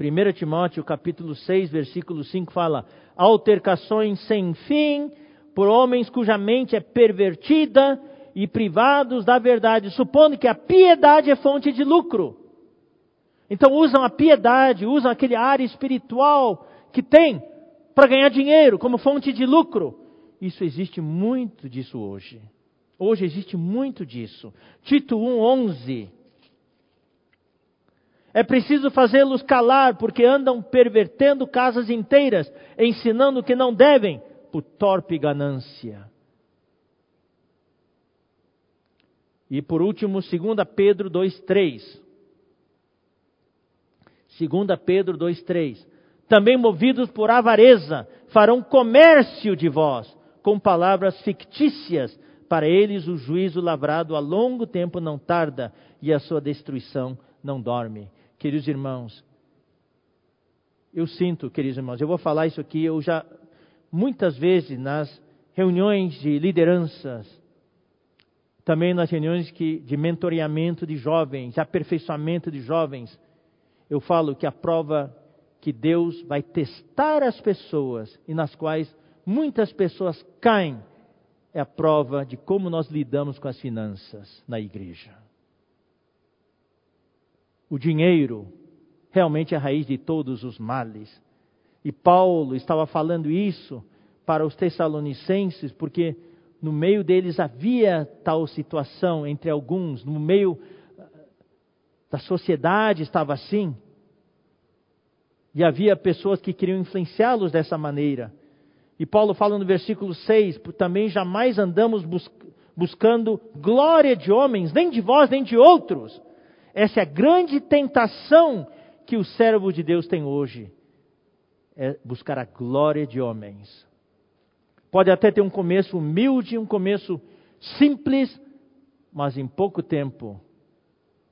1 Timóteo capítulo 6, versículo 5 fala: altercações sem fim por homens cuja mente é pervertida e privados da verdade, supondo que a piedade é fonte de lucro. Então usam a piedade, usam aquele ar espiritual que tem para ganhar dinheiro como fonte de lucro. Isso existe muito disso hoje. Hoje existe muito disso. Tito 1:11 é preciso fazê-los calar, porque andam pervertendo casas inteiras, ensinando que não devem, por torpe ganância. E por último, 2 Pedro 2,3. 2 Pedro 2,3. também movidos por avareza, farão comércio de vós, com palavras fictícias. Para eles o juízo lavrado a longo tempo não tarda e a sua destruição não dorme. Queridos irmãos, eu sinto, queridos irmãos, eu vou falar isso aqui, eu já muitas vezes nas reuniões de lideranças, também nas reuniões que, de mentoreamento de jovens, aperfeiçoamento de jovens, eu falo que a prova que Deus vai testar as pessoas e nas quais muitas pessoas caem é a prova de como nós lidamos com as finanças na igreja. O dinheiro realmente é a raiz de todos os males. E Paulo estava falando isso para os Tessalonicenses, porque no meio deles havia tal situação entre alguns, no meio da sociedade estava assim. E havia pessoas que queriam influenciá-los dessa maneira. E Paulo fala no versículo 6: também jamais andamos bus buscando glória de homens, nem de vós, nem de outros. Essa é a grande tentação que o servo de Deus tem hoje. É buscar a glória de homens. Pode até ter um começo humilde, um começo simples, mas em pouco tempo,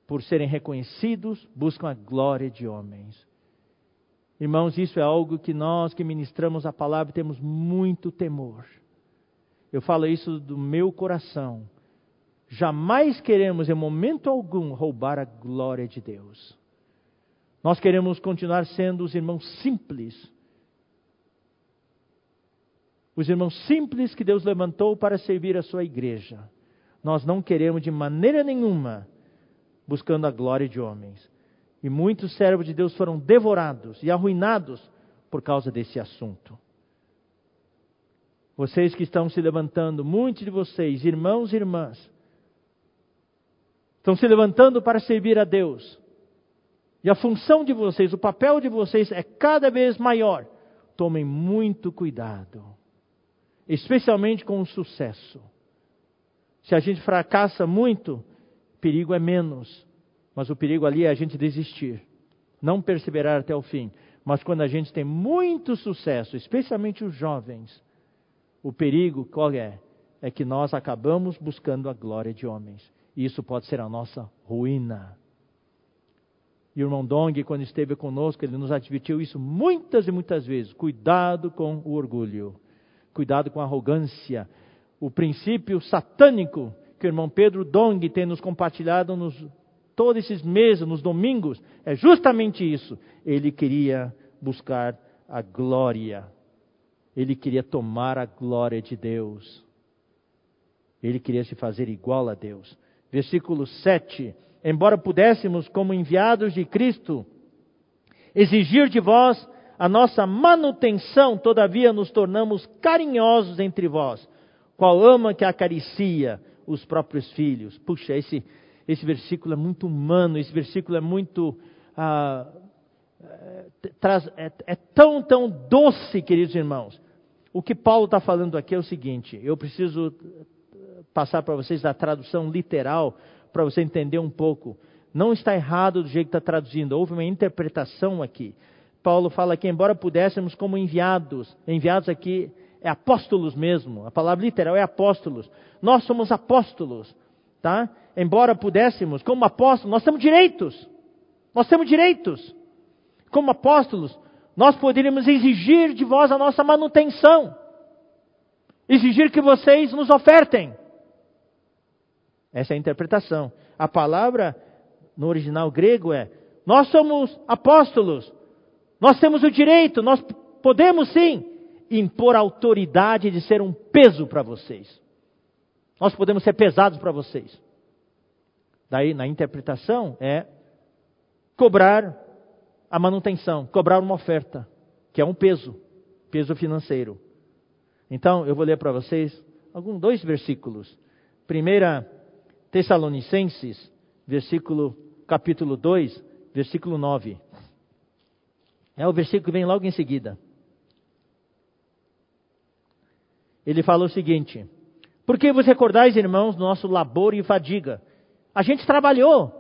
por serem reconhecidos, buscam a glória de homens. Irmãos, isso é algo que nós que ministramos a palavra temos muito temor. Eu falo isso do meu coração. Jamais queremos, em momento algum, roubar a glória de Deus. Nós queremos continuar sendo os irmãos simples. Os irmãos simples que Deus levantou para servir a sua igreja. Nós não queremos de maneira nenhuma buscando a glória de homens. E muitos servos de Deus foram devorados e arruinados por causa desse assunto. Vocês que estão se levantando, muitos de vocês, irmãos e irmãs, estão se levantando para servir a Deus. E a função de vocês, o papel de vocês é cada vez maior. Tomem muito cuidado, especialmente com o sucesso. Se a gente fracassa muito, perigo é menos. Mas o perigo ali é a gente desistir, não perseverar até o fim. Mas quando a gente tem muito sucesso, especialmente os jovens, o perigo qual é? É que nós acabamos buscando a glória de homens. E isso pode ser a nossa ruína. E o irmão Dong, quando esteve conosco, ele nos advertiu isso muitas e muitas vezes. Cuidado com o orgulho. Cuidado com a arrogância. O princípio satânico que o irmão Pedro Dong tem nos compartilhado nos todos esses meses, nos domingos, é justamente isso. Ele queria buscar a glória. Ele queria tomar a glória de Deus. Ele queria se fazer igual a Deus. Versículo 7. Embora pudéssemos, como enviados de Cristo, exigir de vós a nossa manutenção, todavia nos tornamos carinhosos entre vós, qual ama que acaricia os próprios filhos. Puxa, esse, esse versículo é muito humano, esse versículo é muito. Ah, é, traz, é, é tão, tão doce, queridos irmãos. O que Paulo está falando aqui é o seguinte: eu preciso passar para vocês a tradução literal, para você entender um pouco. Não está errado do jeito que está traduzindo, houve uma interpretação aqui. Paulo fala que, embora pudéssemos, como enviados, enviados aqui é apóstolos mesmo, a palavra literal é apóstolos. Nós somos apóstolos, tá? embora pudéssemos, como apóstolos, nós temos direitos. Nós temos direitos. Como apóstolos, nós poderíamos exigir de vós a nossa manutenção. Exigir que vocês nos ofertem. Essa é a interpretação. A palavra no original grego é: nós somos apóstolos, nós temos o direito, nós podemos sim impor autoridade de ser um peso para vocês. Nós podemos ser pesados para vocês. Daí, na interpretação, é cobrar a manutenção, cobrar uma oferta, que é um peso, peso financeiro. Então, eu vou ler para vocês alguns dois versículos. Primeira Tessalonicenses, versículo capítulo 2, versículo 9. É o versículo que vem logo em seguida. Ele fala o seguinte: Por que vos recordais, irmãos, nosso labor e fadiga? A gente trabalhou,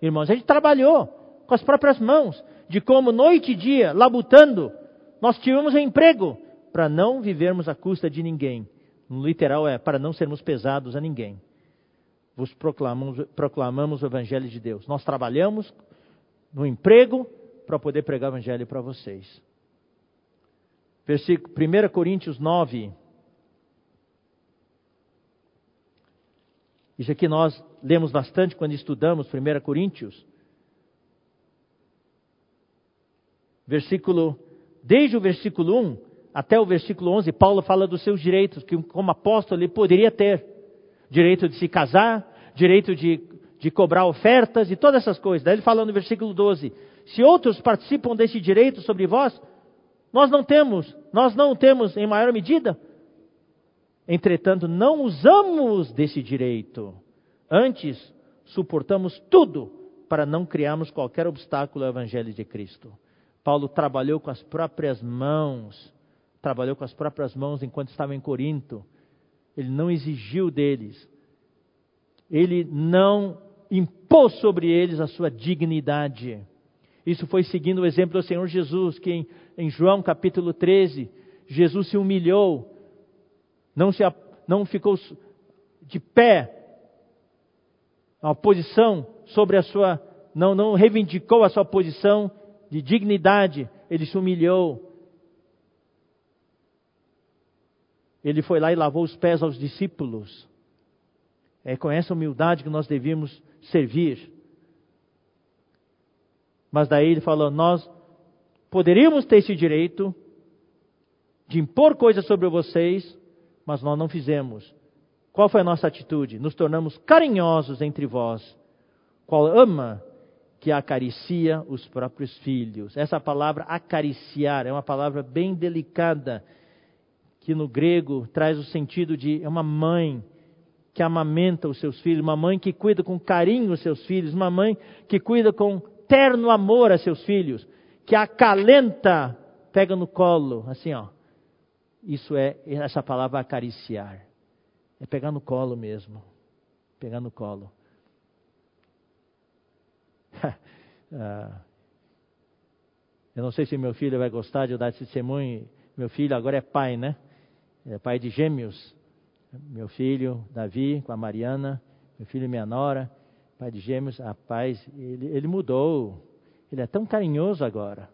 irmãos, a gente trabalhou com as próprias mãos, de como noite e dia, labutando, nós tivemos um emprego para não vivermos à custa de ninguém. No literal é para não sermos pesados a ninguém. Vos proclamamos, proclamamos o Evangelho de Deus. Nós trabalhamos no emprego para poder pregar o Evangelho para vocês. Versículo 1 Coríntios 9. Isso aqui nós lemos bastante quando estudamos 1 Coríntios. Versículo, desde o versículo 1 até o versículo 11, Paulo fala dos seus direitos, que como apóstolo ele poderia ter. Direito de se casar, direito de, de cobrar ofertas e todas essas coisas. Daí ele fala no versículo 12, se outros participam desse direito sobre vós, nós não temos, nós não temos em maior medida. Entretanto, não usamos desse direito. Antes, suportamos tudo para não criarmos qualquer obstáculo ao Evangelho de Cristo. Paulo trabalhou com as próprias mãos, trabalhou com as próprias mãos enquanto estava em Corinto. Ele não exigiu deles, ele não impôs sobre eles a sua dignidade. Isso foi seguindo o exemplo do Senhor Jesus, que em, em João capítulo 13, Jesus se humilhou, não, se, não ficou de pé, a posição sobre a sua, não, não reivindicou a sua posição de dignidade, ele se humilhou. Ele foi lá e lavou os pés aos discípulos. É com essa humildade que nós devemos servir. Mas daí ele falou: nós poderíamos ter esse direito de impor coisas sobre vocês, mas nós não fizemos. Qual foi a nossa atitude? Nos tornamos carinhosos entre vós. Qual ama que acaricia os próprios filhos. Essa palavra acariciar é uma palavra bem delicada, que no grego traz o sentido de é uma mãe que amamenta os seus filhos, uma mãe que cuida com carinho os seus filhos, uma mãe que cuida com terno amor a seus filhos, que acalenta, pega no colo, assim ó. Isso é essa palavra acariciar. É pegar no colo mesmo. Pegar no colo. Ah, eu não sei se meu filho vai gostar de eu dar esse testemunho. Meu filho agora é pai, né? É pai de gêmeos. Meu filho, Davi, com a Mariana. Meu filho e minha nora pai de gêmeos, rapaz, ele, ele mudou. Ele é tão carinhoso agora.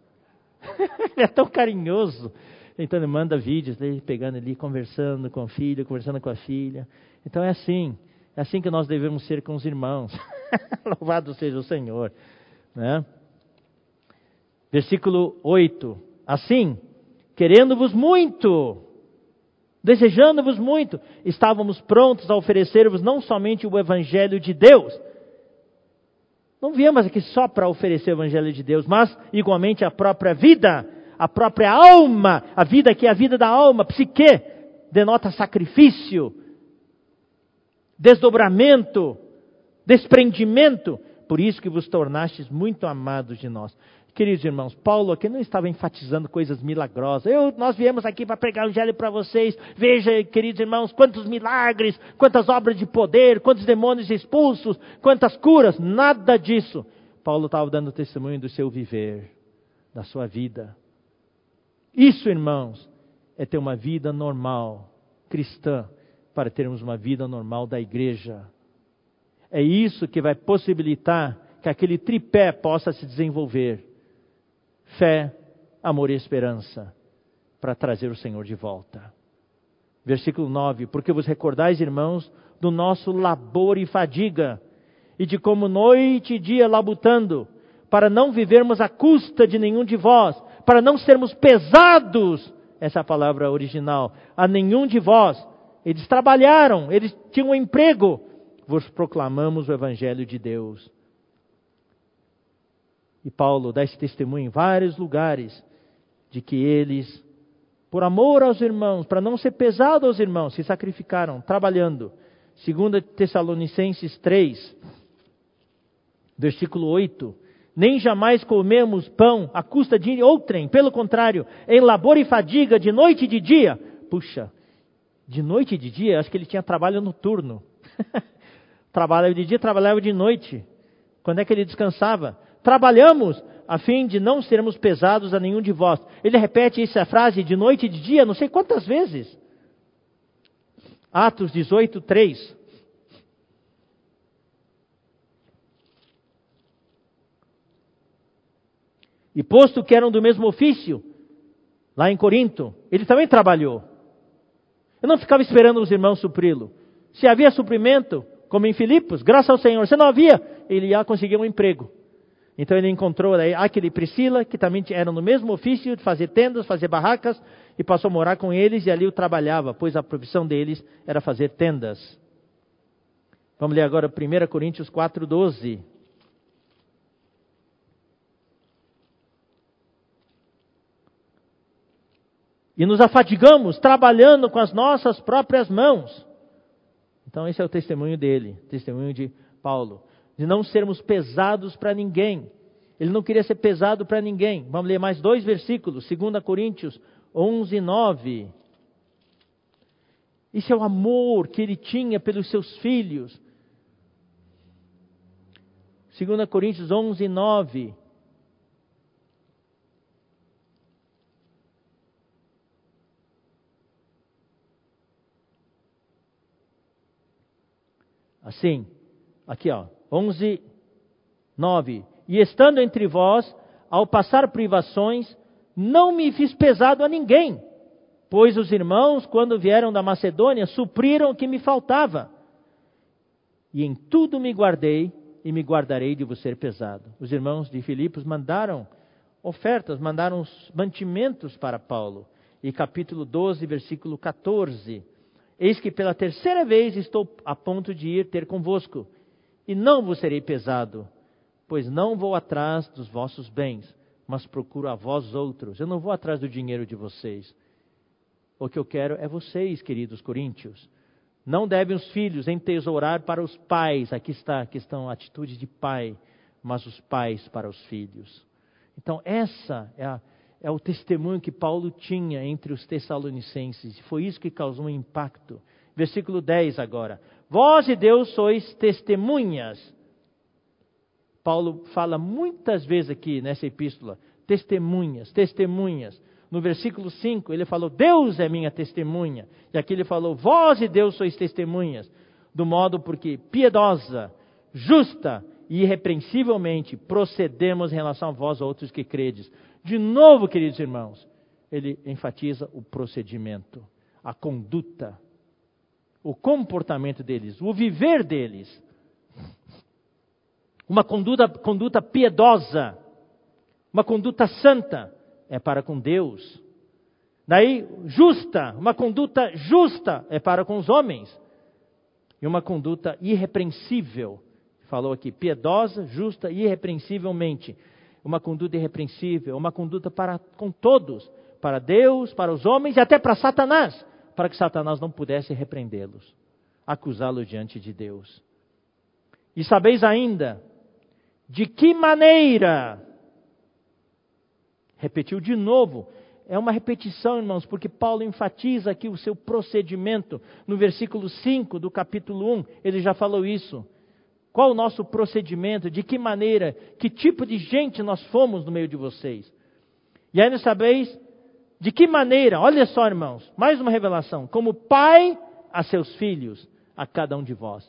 ele é tão carinhoso. Então ele manda vídeos dele pegando ali, conversando com o filho, conversando com a filha. Então é assim. É assim que nós devemos ser com os irmãos. Louvado seja o Senhor. Né? Versículo 8. Assim, querendo-vos muito, desejando-vos muito, estávamos prontos a oferecer-vos não somente o Evangelho de Deus, não viemos aqui só para oferecer o Evangelho de Deus, mas igualmente a própria vida, a própria alma, a vida que é a vida da alma, psique, denota sacrifício, desdobramento, desprendimento. Por isso que vos tornastes muito amados de nós. Queridos irmãos, Paulo aqui não estava enfatizando coisas milagrosas. Eu, nós viemos aqui para pregar o evangelho para vocês. Veja, queridos irmãos, quantos milagres, quantas obras de poder, quantos demônios expulsos, quantas curas. Nada disso. Paulo estava dando testemunho do seu viver, da sua vida. Isso, irmãos, é ter uma vida normal, cristã, para termos uma vida normal da igreja. É isso que vai possibilitar que aquele tripé possa se desenvolver fé, amor e esperança para trazer o Senhor de volta. Versículo 9: Porque vos recordais, irmãos, do nosso labor e fadiga, e de como noite e dia labutando, para não vivermos à custa de nenhum de vós, para não sermos pesados, essa é palavra original, a nenhum de vós. Eles trabalharam, eles tinham um emprego, vos proclamamos o Evangelho de Deus. E Paulo dá esse testemunho em vários lugares de que eles, por amor aos irmãos, para não ser pesado aos irmãos, se sacrificaram trabalhando. 2 Tessalonicenses 3, versículo 8. Nem jamais comemos pão à custa de outrem, pelo contrário, em labor e fadiga, de noite e de dia. Puxa, de noite e de dia, acho que ele tinha trabalho noturno. trabalhava de dia, trabalhava de noite. Quando é que ele descansava? trabalhamos a fim de não sermos pesados a nenhum de vós. Ele repete essa frase de noite e de dia, não sei quantas vezes. Atos 18, 3. E posto que eram do mesmo ofício, lá em Corinto, ele também trabalhou. Eu não ficava esperando os irmãos supri-lo. Se havia suprimento, como em Filipos, graças ao Senhor. Se não havia, ele ia conseguir um emprego. Então ele encontrou aquele Priscila, que também eram no mesmo ofício de fazer tendas, fazer barracas, e passou a morar com eles e ali o trabalhava, pois a profissão deles era fazer tendas. Vamos ler agora 1 Coríntios 4, E nos afadigamos trabalhando com as nossas próprias mãos. Então, esse é o testemunho dele, testemunho de Paulo de não sermos pesados para ninguém. Ele não queria ser pesado para ninguém. Vamos ler mais dois versículos, 2 Coríntios 11, 9. Isso é o amor que ele tinha pelos seus filhos. 2 Coríntios 11, 9. Assim, aqui ó, 11, 9. E estando entre vós, ao passar privações, não me fiz pesado a ninguém, pois os irmãos, quando vieram da Macedônia, supriram o que me faltava. E em tudo me guardei e me guardarei de vos ser pesado. Os irmãos de Filipos mandaram ofertas, mandaram mantimentos para Paulo. E capítulo 12, versículo 14. Eis que pela terceira vez estou a ponto de ir ter convosco e não vos serei pesado, pois não vou atrás dos vossos bens, mas procuro a vós outros. Eu não vou atrás do dinheiro de vocês. O que eu quero é vocês, queridos coríntios. Não devem os filhos entesourar para os pais, aqui está, aqui estão a atitude de pai, mas os pais para os filhos. Então, essa é, a, é o testemunho que Paulo tinha entre os tessalonicenses. Foi isso que causou um impacto. Versículo 10 agora. Vós e Deus sois testemunhas. Paulo fala muitas vezes aqui nessa epístola, testemunhas, testemunhas. No versículo 5, ele falou: Deus é minha testemunha. E aqui ele falou: Vós e Deus sois testemunhas. Do modo porque piedosa, justa e irrepreensivelmente procedemos em relação a vós outros que credes. De novo, queridos irmãos, ele enfatiza o procedimento, a conduta o comportamento deles, o viver deles. Uma conduta, conduta piedosa, uma conduta santa, é para com Deus. Daí, justa, uma conduta justa é para com os homens. E uma conduta irrepreensível, falou aqui, piedosa, justa irrepreensivelmente. Uma conduta irrepreensível, uma conduta para com todos, para Deus, para os homens e até para Satanás para que Satanás não pudesse repreendê-los, acusá-los diante de Deus. E sabeis ainda de que maneira, repetiu de novo, é uma repetição, irmãos, porque Paulo enfatiza aqui o seu procedimento. No versículo 5 do capítulo 1, ele já falou isso. Qual o nosso procedimento? De que maneira? Que tipo de gente nós fomos no meio de vocês? E ainda sabeis de que maneira, olha só, irmãos, mais uma revelação, como pai a seus filhos, a cada um de vós.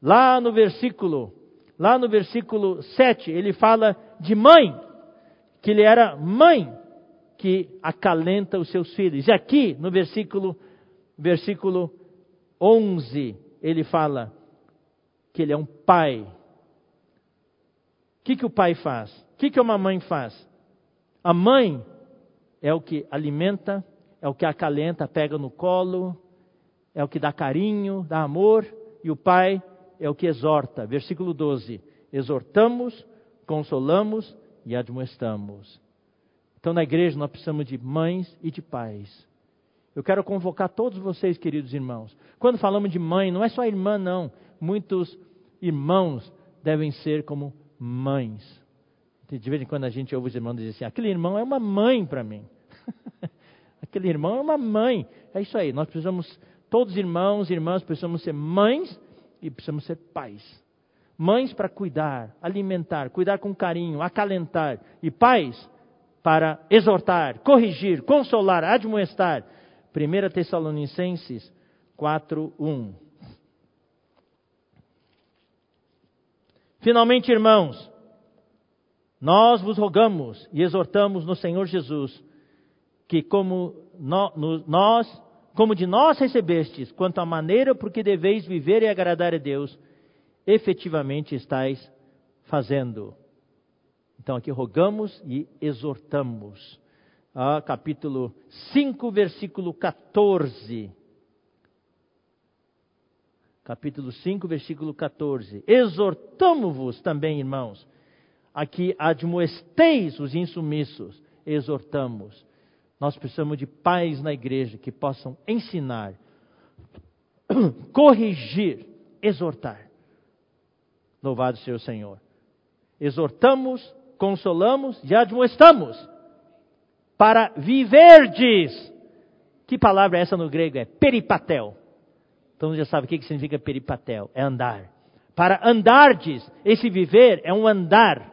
Lá no versículo, lá no versículo 7, ele fala de mãe, que ele era mãe que acalenta os seus filhos. E aqui, no versículo, versículo 11, ele fala que ele é um pai. O que, que o pai faz? O que, que uma mãe faz? A mãe é o que alimenta, é o que acalenta, pega no colo, é o que dá carinho, dá amor, e o Pai é o que exorta. Versículo 12: exortamos, consolamos e admoestamos. Então, na igreja, nós precisamos de mães e de pais. Eu quero convocar todos vocês, queridos irmãos. Quando falamos de mãe, não é só irmã, não. Muitos irmãos devem ser como mães. De vez em quando a gente ouve os irmãos dizer assim: aquele irmão é uma mãe para mim. aquele irmão é uma mãe. É isso aí, nós precisamos, todos irmãos e irmãs, precisamos ser mães e precisamos ser pais. Mães para cuidar, alimentar, cuidar com carinho, acalentar. E pais para exortar, corrigir, consolar, admoestar. 1 Tessalonicenses 4, 1. Finalmente, irmãos, nós vos rogamos e exortamos no Senhor Jesus que como nós, como de nós recebestes, quanto à maneira por que deveis viver e agradar a Deus, efetivamente estáis fazendo. Então aqui rogamos e exortamos. Ah, capítulo 5, versículo 14. Capítulo 5, versículo 14. Exortamo-vos também, irmãos, aqui admoesteis os insumissos, exortamos. Nós precisamos de pais na igreja que possam ensinar, corrigir, exortar. Louvado seja o Senhor. Exortamos, consolamos e admoestamos para viverdes. Que palavra é essa no grego? É peripatel. Então já sabe o que significa peripatel? É andar. Para andardes, esse viver é um andar.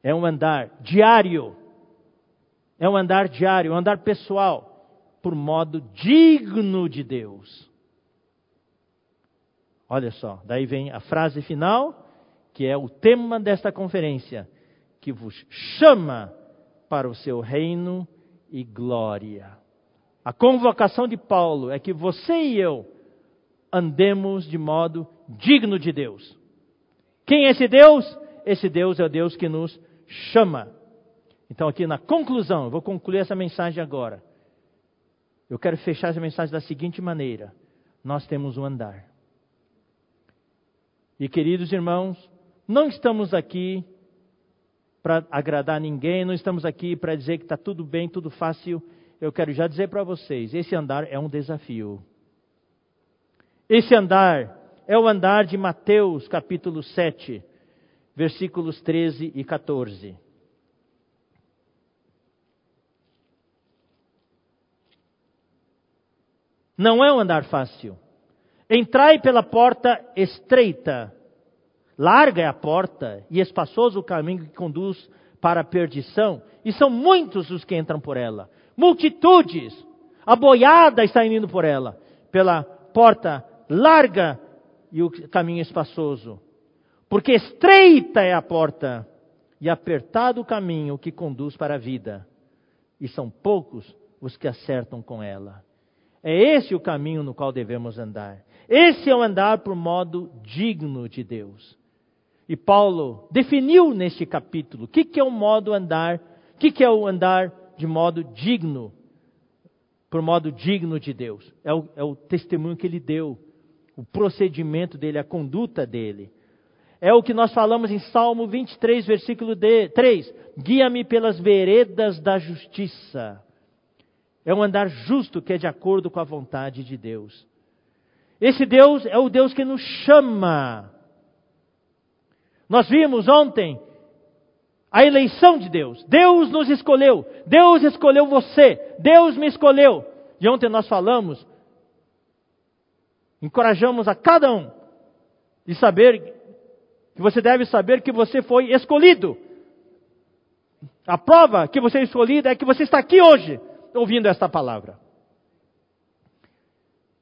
É um andar diário é um andar diário, um andar pessoal, por modo digno de Deus. Olha só, daí vem a frase final, que é o tema desta conferência, que vos chama para o seu reino e glória. A convocação de Paulo é que você e eu andemos de modo digno de Deus. Quem é esse Deus? Esse Deus é o Deus que nos chama. Então, aqui na conclusão, eu vou concluir essa mensagem agora. Eu quero fechar essa mensagem da seguinte maneira: nós temos um andar. E queridos irmãos, não estamos aqui para agradar ninguém, não estamos aqui para dizer que está tudo bem, tudo fácil. Eu quero já dizer para vocês: esse andar é um desafio. Esse andar é o andar de Mateus capítulo 7, versículos 13 e 14. Não é um andar fácil. Entrai pela porta estreita. Larga é a porta e espaçoso o caminho que conduz para a perdição, e são muitos os que entram por ela. Multitudes. A boiada está indo por ela. Pela porta larga e o caminho espaçoso. Porque estreita é a porta e apertado o caminho que conduz para a vida. E são poucos os que acertam com ela. É esse o caminho no qual devemos andar. Esse é o andar por modo digno de Deus. E Paulo definiu neste capítulo o que, que é o modo andar, o que, que é o andar de modo digno, por modo digno de Deus. É o, é o testemunho que ele deu, o procedimento dele, a conduta dele. É o que nós falamos em Salmo 23, versículo 3. Guia-me pelas veredas da justiça é um andar justo que é de acordo com a vontade de Deus. Esse Deus é o Deus que nos chama. Nós vimos ontem a eleição de Deus. Deus nos escolheu. Deus escolheu você. Deus me escolheu. E ontem nós falamos, encorajamos a cada um de saber que você deve saber que você foi escolhido. A prova que você é escolhido é que você está aqui hoje ouvindo esta palavra.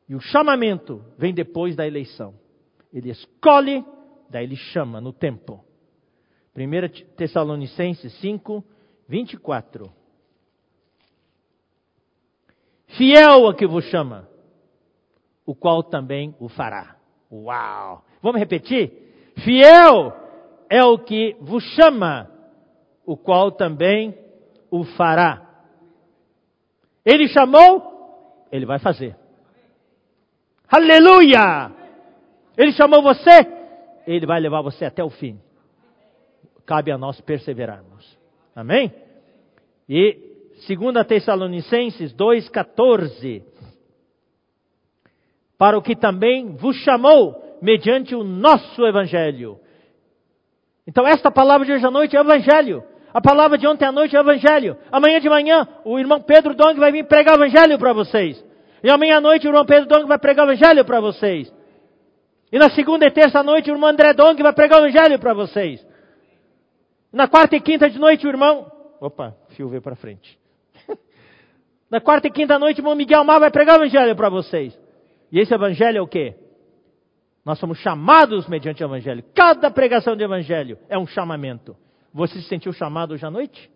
E o chamamento vem depois da eleição. Ele escolhe, daí ele chama no tempo. 1 Tessalonicenses 5, 24. Fiel a que vos chama, o qual também o fará. Uau! Vamos repetir? Fiel é o que vos chama, o qual também o fará. Ele chamou, ele vai fazer. Aleluia! Ele chamou você, ele vai levar você até o fim. Cabe a nós perseverarmos. Amém? E 2 Tessalonicenses 2,14. Para o que também vos chamou mediante o nosso Evangelho. Então, esta palavra de hoje à noite é Evangelho. A palavra de ontem à noite é o Evangelho. Amanhã de manhã, o irmão Pedro Dong vai vir pregar o Evangelho para vocês. E amanhã à noite, o irmão Pedro Dong vai pregar o Evangelho para vocês. E na segunda e terça noite o irmão André Dong vai pregar o evangelho para vocês. Na quarta e quinta de noite o irmão. Opa, fio veio para frente. na quarta e quinta noite o irmão Miguel Mar vai pregar o evangelho para vocês. E esse evangelho é o quê? Nós somos chamados mediante o evangelho. Cada pregação de evangelho é um chamamento. Você se sentiu chamado hoje à noite?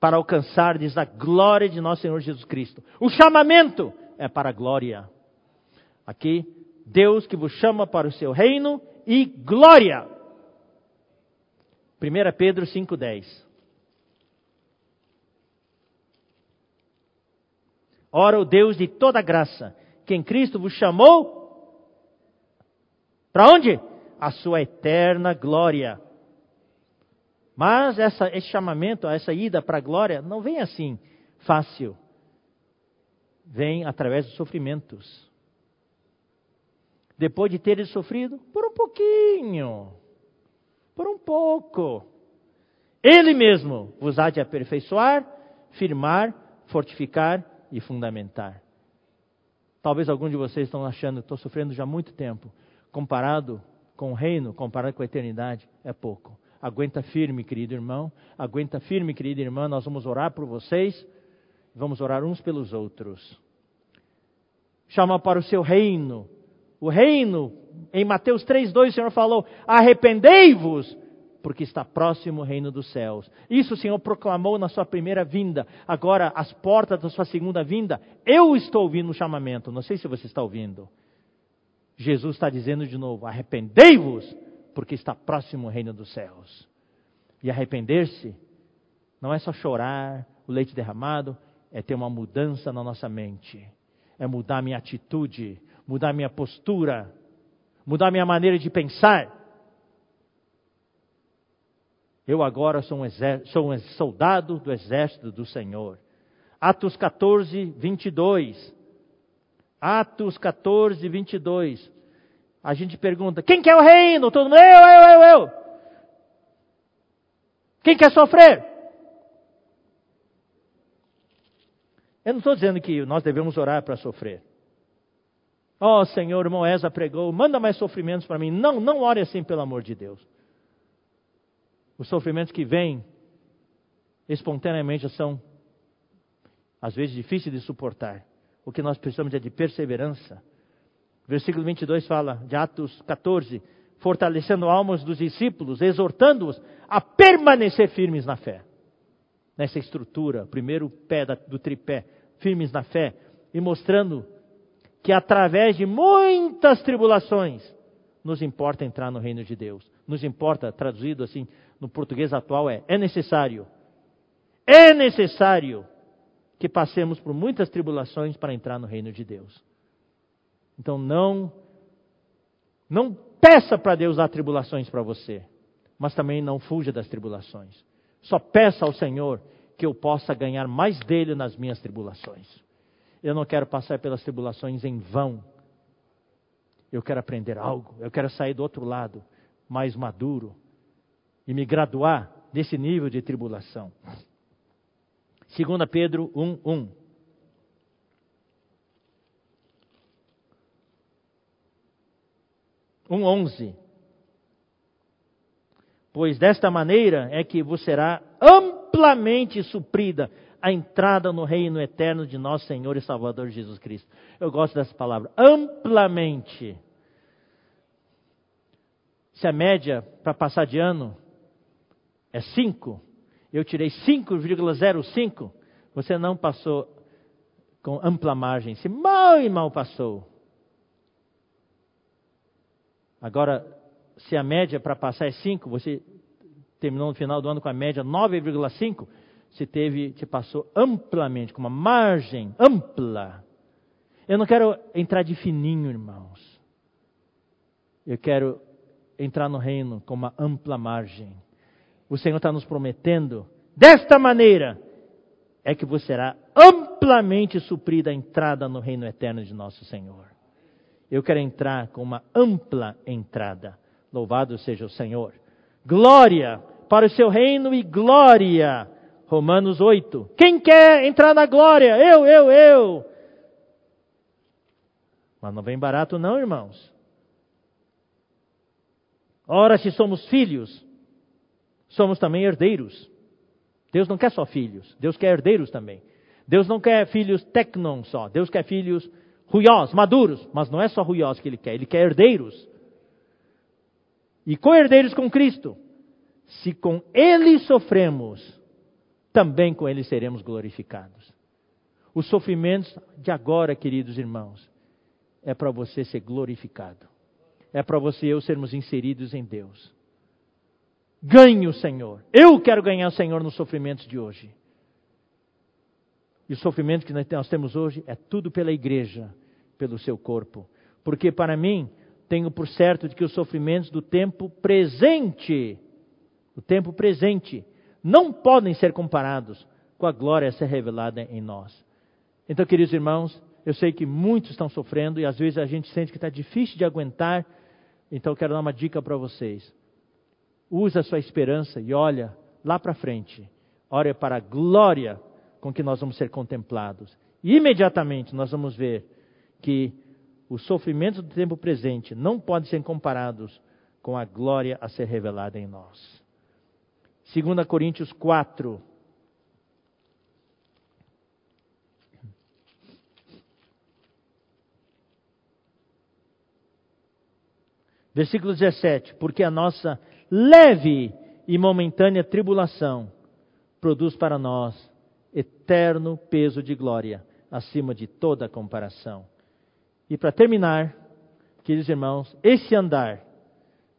Para alcançar-lhes a glória de nosso Senhor Jesus Cristo. O chamamento é para a glória. Aqui, Deus que vos chama para o seu reino e glória. 1 Pedro 5,10. Ora, o Deus de toda graça, que em Cristo vos chamou, para onde? A sua eterna glória. Mas essa, esse chamamento, essa ida para a glória, não vem assim, fácil. Vem através dos sofrimentos depois de teres sofrido por um pouquinho, por um pouco, Ele mesmo vos há de aperfeiçoar, firmar, fortificar e fundamentar. Talvez algum de vocês estão achando, estou sofrendo já há muito tempo. Comparado com o reino, comparado com a eternidade, é pouco. Aguenta firme, querido irmão. Aguenta firme, querida irmã. Nós vamos orar por vocês. Vamos orar uns pelos outros. Chama para o seu reino o reino, em Mateus 3,2 o Senhor falou: arrependei-vos, porque está próximo o reino dos céus. Isso o Senhor proclamou na sua primeira vinda. Agora, as portas da sua segunda vinda, eu estou ouvindo o chamamento. Não sei se você está ouvindo. Jesus está dizendo de novo: arrependei-vos, porque está próximo o reino dos céus. E arrepender-se não é só chorar, o leite derramado, é ter uma mudança na nossa mente, é mudar minha atitude, mudar minha postura, mudar minha maneira de pensar. Eu agora sou um, sou um soldado do exército do Senhor. Atos 14, 22. Atos 14, 22. A gente pergunta: quem quer o reino? Todo mundo, eu, eu, eu, eu. Quem quer sofrer? Eu não estou dizendo que nós devemos orar para sofrer. Ó oh, Senhor, irmão Eza pregou, manda mais sofrimentos para mim. Não, não ore assim, pelo amor de Deus. Os sofrimentos que vêm espontaneamente são, às vezes, difíceis de suportar. O que nós precisamos é de perseverança. Versículo 22 fala, de Atos 14, fortalecendo almas dos discípulos, exortando-os a permanecer firmes na fé. Nessa estrutura, primeiro pé do tripé, firmes na fé, e mostrando que através de muitas tribulações nos importa entrar no reino de Deus. Nos importa, traduzido assim no português atual, é: é necessário. É necessário que passemos por muitas tribulações para entrar no reino de Deus. Então não não peça para Deus dar tribulações para você, mas também não fuja das tribulações. Só peça ao Senhor que eu possa ganhar mais dele nas minhas tribulações. Eu não quero passar pelas tribulações em vão. Eu quero aprender algo. Eu quero sair do outro lado, mais maduro, e me graduar desse nível de tribulação. 2 Pedro 1, 1. Um onze. Pois desta maneira é que vos será amplamente suprida a entrada no reino eterno de nosso Senhor e Salvador Jesus Cristo. Eu gosto dessa palavra, amplamente. Se a média para passar de ano é 5, eu tirei 5,05, você não passou com ampla margem, se mal e mal passou. Agora, se a média para passar é 5, você terminou no final do ano com a média 9,5, se teve, te passou amplamente, com uma margem ampla. Eu não quero entrar de fininho, irmãos. Eu quero entrar no reino com uma ampla margem. O Senhor está nos prometendo, desta maneira, é que você será amplamente suprida a entrada no reino eterno de nosso Senhor. Eu quero entrar com uma ampla entrada. Louvado seja o Senhor. Glória para o seu reino e glória Romanos 8. Quem quer entrar na glória? Eu, eu, eu. Mas não vem barato, não, irmãos. Ora, se somos filhos, somos também herdeiros. Deus não quer só filhos, Deus quer herdeiros também. Deus não quer filhos tecnon só, Deus quer filhos ruiós, maduros, mas não é só ruiós que Ele quer, Ele quer herdeiros. E co-herdeiros com Cristo. Se com Ele sofremos, também com Ele seremos glorificados. Os sofrimentos de agora, queridos irmãos, é para você ser glorificado. É para você e eu sermos inseridos em Deus. Ganhe o Senhor. Eu quero ganhar o Senhor nos sofrimentos de hoje. E o sofrimento que nós temos hoje é tudo pela igreja, pelo seu corpo. Porque para mim, tenho por certo de que os sofrimentos do tempo presente, o tempo presente, não podem ser comparados com a glória a ser revelada em nós. Então, queridos irmãos, eu sei que muitos estão sofrendo e às vezes a gente sente que está difícil de aguentar. Então, eu quero dar uma dica para vocês. Use a sua esperança e olha lá para frente. Olha para a glória com que nós vamos ser contemplados. E imediatamente nós vamos ver que os sofrimentos do tempo presente não podem ser comparados com a glória a ser revelada em nós. 2 Coríntios 4. Versículo 17: Porque a nossa leve e momentânea tribulação produz para nós eterno peso de glória, acima de toda comparação. E para terminar, queridos irmãos, esse andar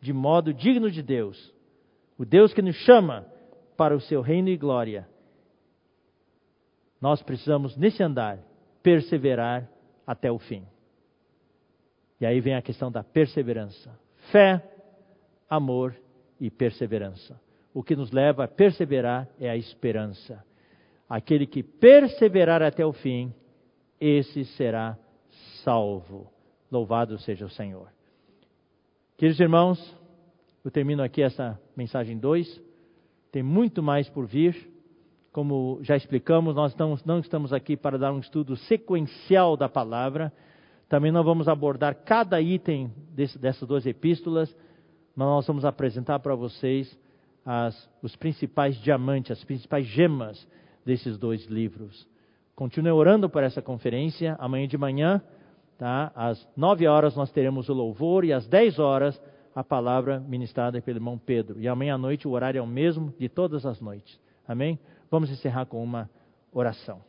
de modo digno de Deus, o Deus que nos chama para o seu reino e glória, nós precisamos, nesse andar, perseverar até o fim. E aí vem a questão da perseverança. Fé, amor e perseverança. O que nos leva a perseverar é a esperança. Aquele que perseverar até o fim, esse será salvo. Louvado seja o Senhor. Queridos irmãos, eu termino aqui essa mensagem 2. Tem muito mais por vir. Como já explicamos, nós estamos, não estamos aqui para dar um estudo sequencial da palavra. Também não vamos abordar cada item desse, dessas duas epístolas, mas nós vamos apresentar para vocês as, os principais diamantes, as principais gemas desses dois livros. Continue orando por essa conferência. Amanhã de manhã, tá? às nove horas, nós teremos o louvor e às dez horas a palavra ministrada pelo irmão Pedro. E amanhã à noite o horário é o mesmo de todas as noites. Amém? Vamos encerrar com uma oração.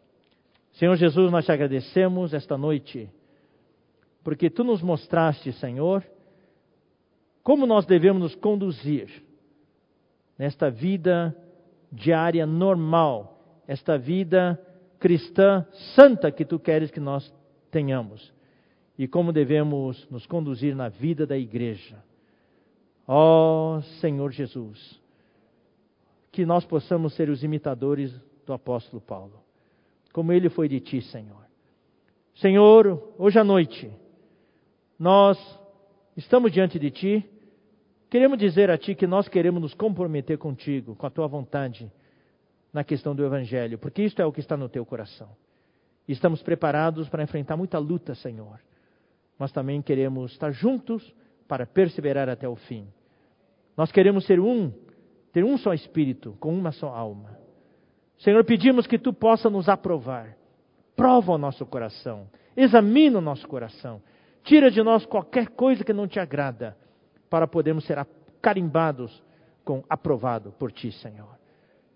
Senhor Jesus, nós te agradecemos esta noite, porque tu nos mostraste, Senhor, como nós devemos nos conduzir nesta vida diária normal esta vida cristã santa que tu queres que nós tenhamos e como devemos nos conduzir na vida da igreja. Ó oh, Senhor Jesus, que nós possamos ser os imitadores do apóstolo Paulo, como ele foi de ti, Senhor. Senhor, hoje à noite, nós estamos diante de ti, queremos dizer a ti que nós queremos nos comprometer contigo, com a tua vontade na questão do Evangelho, porque isto é o que está no teu coração. Estamos preparados para enfrentar muita luta, Senhor, mas também queremos estar juntos para perseverar até o fim. Nós queremos ser um, ter um só espírito, com uma só alma. Senhor, pedimos que tu possa nos aprovar. Prova o nosso coração, examina o nosso coração, tira de nós qualquer coisa que não te agrada, para podermos ser carimbados com aprovado por ti, Senhor.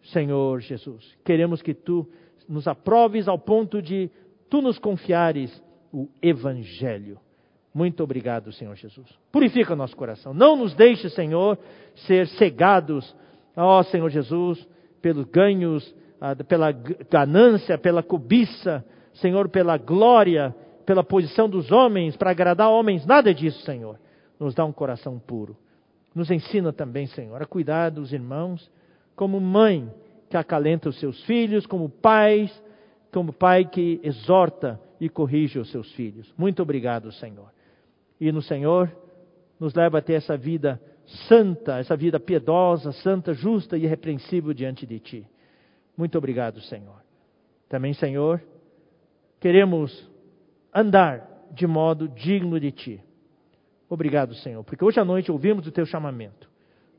Senhor Jesus. Queremos que tu nos aproves ao ponto de tu nos confiares o Evangelho. Muito obrigado, Senhor Jesus. Purifica nosso coração. Não nos deixe, Senhor, ser cegados, ó Senhor Jesus, pelos ganhos, ah, pela ganância, pela cobiça, Senhor, pela glória, pela posição dos homens, para agradar homens. Nada disso, Senhor. Nos dá um coração puro. Nos ensina também, Senhor, a cuidar dos irmãos como mãe que acalenta os seus filhos, como pai, como pai que exorta e corrige os seus filhos. Muito obrigado, Senhor. E no Senhor nos leva a ter essa vida santa, essa vida piedosa, santa, justa e irrepreensível diante de ti. Muito obrigado, Senhor. Também, Senhor, queremos andar de modo digno de ti. Obrigado, Senhor, porque hoje à noite ouvimos o teu chamamento.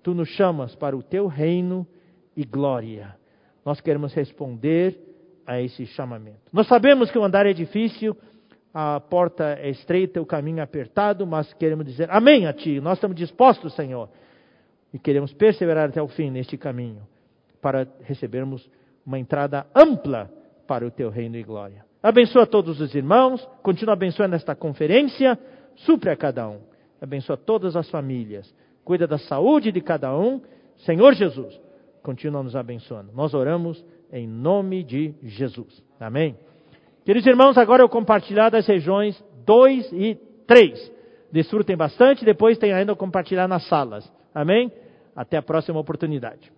Tu nos chamas para o teu reino e glória. Nós queremos responder a esse chamamento. Nós sabemos que o andar é difícil, a porta é estreita, o caminho é apertado, mas queremos dizer amém a Ti. Nós estamos dispostos, Senhor, e queremos perseverar até o fim neste caminho, para recebermos uma entrada ampla para o Teu reino e glória. Abençoa todos os irmãos, continua abençoando esta conferência, supre a cada um abençoa todas as famílias, cuida da saúde de cada um. Senhor Jesus, continua nos abençoando. Nós oramos em nome de Jesus. Amém. Queridos irmãos, agora eu compartilhar das regiões 2 e 3. Desfrutem bastante, depois tem ainda compartilhar nas salas. Amém? Até a próxima oportunidade.